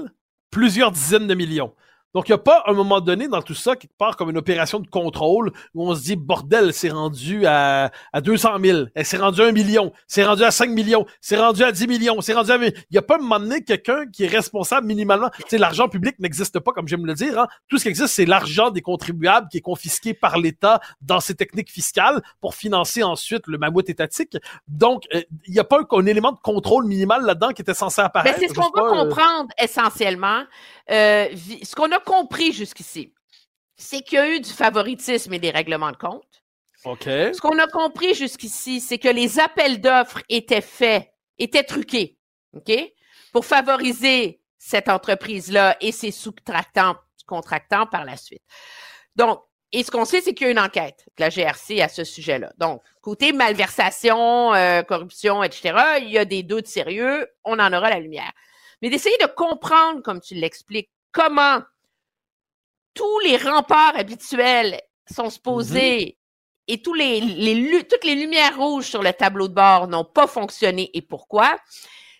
plusieurs dizaines de millions. Donc, il n'y a pas un moment donné dans tout ça, quelque part, comme une opération de contrôle, où on se dit, bordel, c'est rendu à, à 200 000, c'est rendu à 1 million, c'est rendu à 5 millions, c'est rendu à 10 millions, c'est rendu à... Il n'y a pas un moment donné quelqu'un qui est responsable minimalement. Tu sais, l'argent public n'existe pas, comme j'aime le dire. Hein. Tout ce qui existe, c'est l'argent des contribuables qui est confisqué par l'État dans ses techniques fiscales pour financer ensuite le mammouth étatique. Donc, euh, il n'y a pas un, élément de contrôle minimal là-dedans qui était censé apparaître. Mais c'est ce qu'on va euh, comprendre essentiellement. Euh, ce qu'on a compris jusqu'ici, c'est qu'il y a eu du favoritisme et des règlements de compte. OK. Ce qu'on a compris jusqu'ici, c'est que les appels d'offres étaient faits, étaient truqués, OK, pour favoriser cette entreprise-là et ses sous-contractants contractants par la suite. Donc, et ce qu'on sait, c'est qu'il y a une enquête de la GRC à ce sujet-là. Donc, côté malversation, euh, corruption, etc., il y a des doutes sérieux, on en aura la lumière. Mais d'essayer de comprendre, comme tu l'expliques, comment tous les remparts habituels sont supposés mm-hmm. et tous les, les, toutes les lumières rouges sur le tableau de bord n'ont pas fonctionné et pourquoi,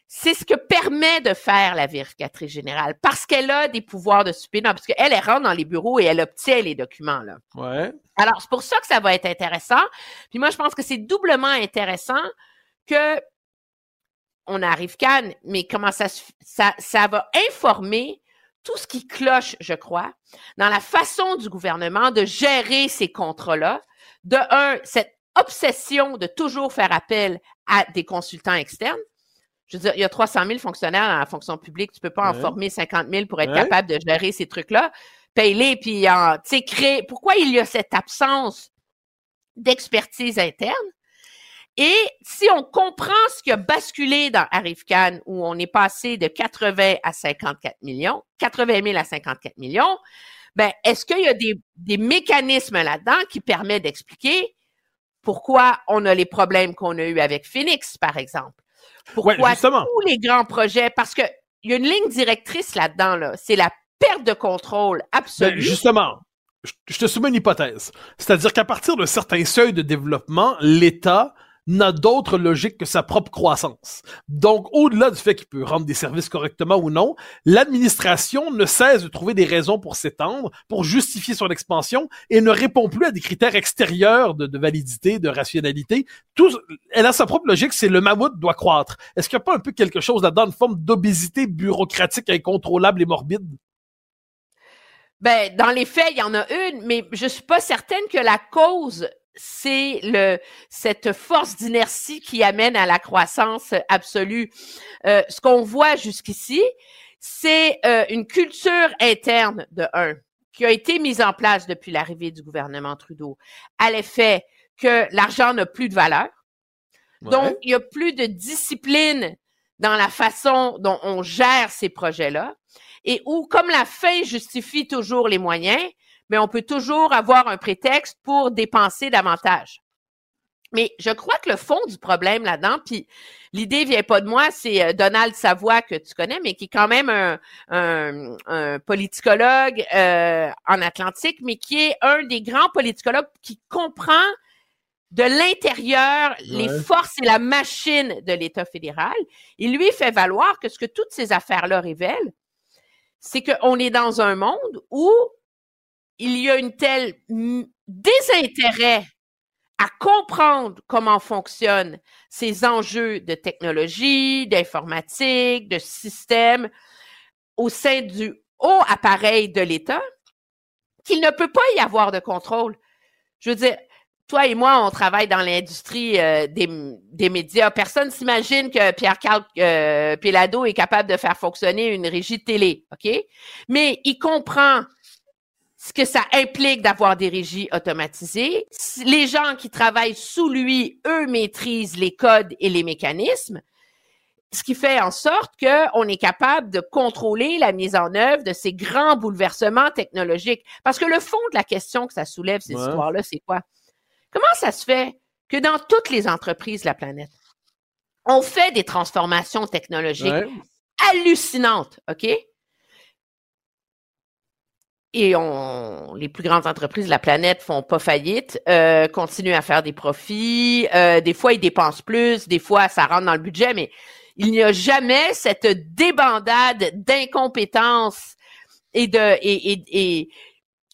c'est ce que permet de faire la vérificatrice générale parce qu'elle a des pouvoirs de subpoena, parce qu'elle, elle rentre dans les bureaux et elle obtient les documents. Là. Ouais. Alors, c'est pour ça que ça va être intéressant. Puis moi, je pense que c'est doublement intéressant que on arrive Cannes, mais comment ça, ça, ça va informer tout ce qui cloche, je crois, dans la façon du gouvernement de gérer ces contrats-là. De un, cette obsession de toujours faire appel à des consultants externes. Je veux dire, il y a 300 000 fonctionnaires dans la fonction publique. Tu peux pas en former 50 000 pour être capable de gérer ces trucs-là. Paye-les, puis, tu sais, créer. Pourquoi il y a cette absence d'expertise interne? Et si on comprend ce qui a basculé dans Arifcan, où on est passé de 80 à 54 millions, 80 000 à 54 millions, ben, est-ce qu'il y a des, des mécanismes là-dedans qui permettent d'expliquer pourquoi on a les problèmes qu'on a eus avec Phoenix, par exemple? Pourquoi tous les grands projets? Parce qu'il y a une ligne directrice là-dedans, là. C'est la perte de contrôle absolue. Ben, justement, je te soumets une hypothèse. C'est-à-dire qu'à partir d'un certain seuil de développement, l'État n'a d'autre logique que sa propre croissance. Donc, au-delà du fait qu'il peut rendre des services correctement ou non, l'administration ne cesse de trouver des raisons pour s'étendre, pour justifier son expansion et ne répond plus à des critères extérieurs de, validité, de rationalité. Tout, elle a sa propre logique, c'est le mammouth doit croître. Est-ce qu'il n'y a pas un peu quelque chose là-dedans, une forme d'obésité bureaucratique incontrôlable et morbide? Ben, dans les faits, il y en a une, mais je suis pas certaine que la cause c'est le cette force d'inertie qui amène à la croissance absolue. Euh, ce qu'on voit jusqu'ici, c'est euh, une culture interne de un qui a été mise en place depuis l'arrivée du gouvernement Trudeau, à l'effet que l'argent n'a plus de valeur. Donc, il y a plus de discipline dans la façon dont on gère ces projets-là et où, comme la fin justifie toujours les moyens, mais on peut toujours avoir un prétexte pour dépenser davantage. Mais je crois que le fond du problème là-dedans, puis l'idée vient pas de moi, c'est euh, Donald Savoie que tu connais, mais qui est quand même un, un, politicologue euh, en Atlantique, mais qui est un des grands politicologues qui comprend de l'intérieur les forces et la machine de l'État fédéral. Il lui fait valoir que ce que toutes ces affaires-là révèlent, c'est qu'on est dans un monde où il y a une telle désintérêt à comprendre comment fonctionnent ces enjeux de technologie, d'informatique, de système au sein du haut appareil de l'État qu'il ne peut pas y avoir de contrôle. Je veux dire, toi et moi, on travaille dans l'industrie euh, des, médias. Personne s'imagine que Pierre-Carl euh, est capable de faire fonctionner une régie télé, OK? Mais il comprend ce que ça implique d'avoir des régies automatisées. Les gens qui travaillent sous lui, eux, maîtrisent les codes et les mécanismes, ce qui fait en sorte qu'on est capable de contrôler la mise en œuvre de ces grands bouleversements technologiques. Parce que le fond de la question que ça soulève, ces histoires-là, c'est quoi? Comment ça se fait que dans toutes les entreprises de la planète, on fait des transformations technologiques hallucinantes, OK? Et on, les plus grandes entreprises de la planète font pas faillite, euh, continuent à faire des profits. Euh, des fois, ils dépensent plus, des fois, ça rentre dans le budget, mais il n'y a jamais cette débandade d'incompétence et de et, et, et,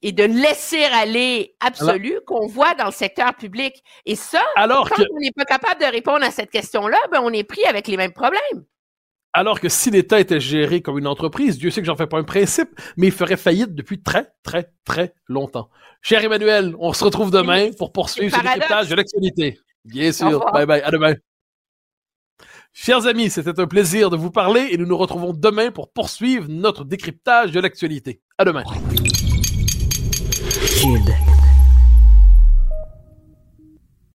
et de laisser aller absolu qu'on voit dans le secteur public. Et ça, Alors quand que- on n'est pas capable de répondre à cette question-là, ben on est pris avec les mêmes problèmes. Alors que si l'État était géré comme une entreprise, Dieu sait que j'en fais pas un principe, mais il ferait faillite depuis très, très, très longtemps. Cher Emmanuel, on se retrouve demain pour poursuivre ce décryptage de l'actualité. Bien sûr. Bye bye. À demain. Chers amis, c'était un plaisir de vous parler et nous nous retrouvons demain pour poursuivre notre décryptage de l'actualité. À demain. Cube.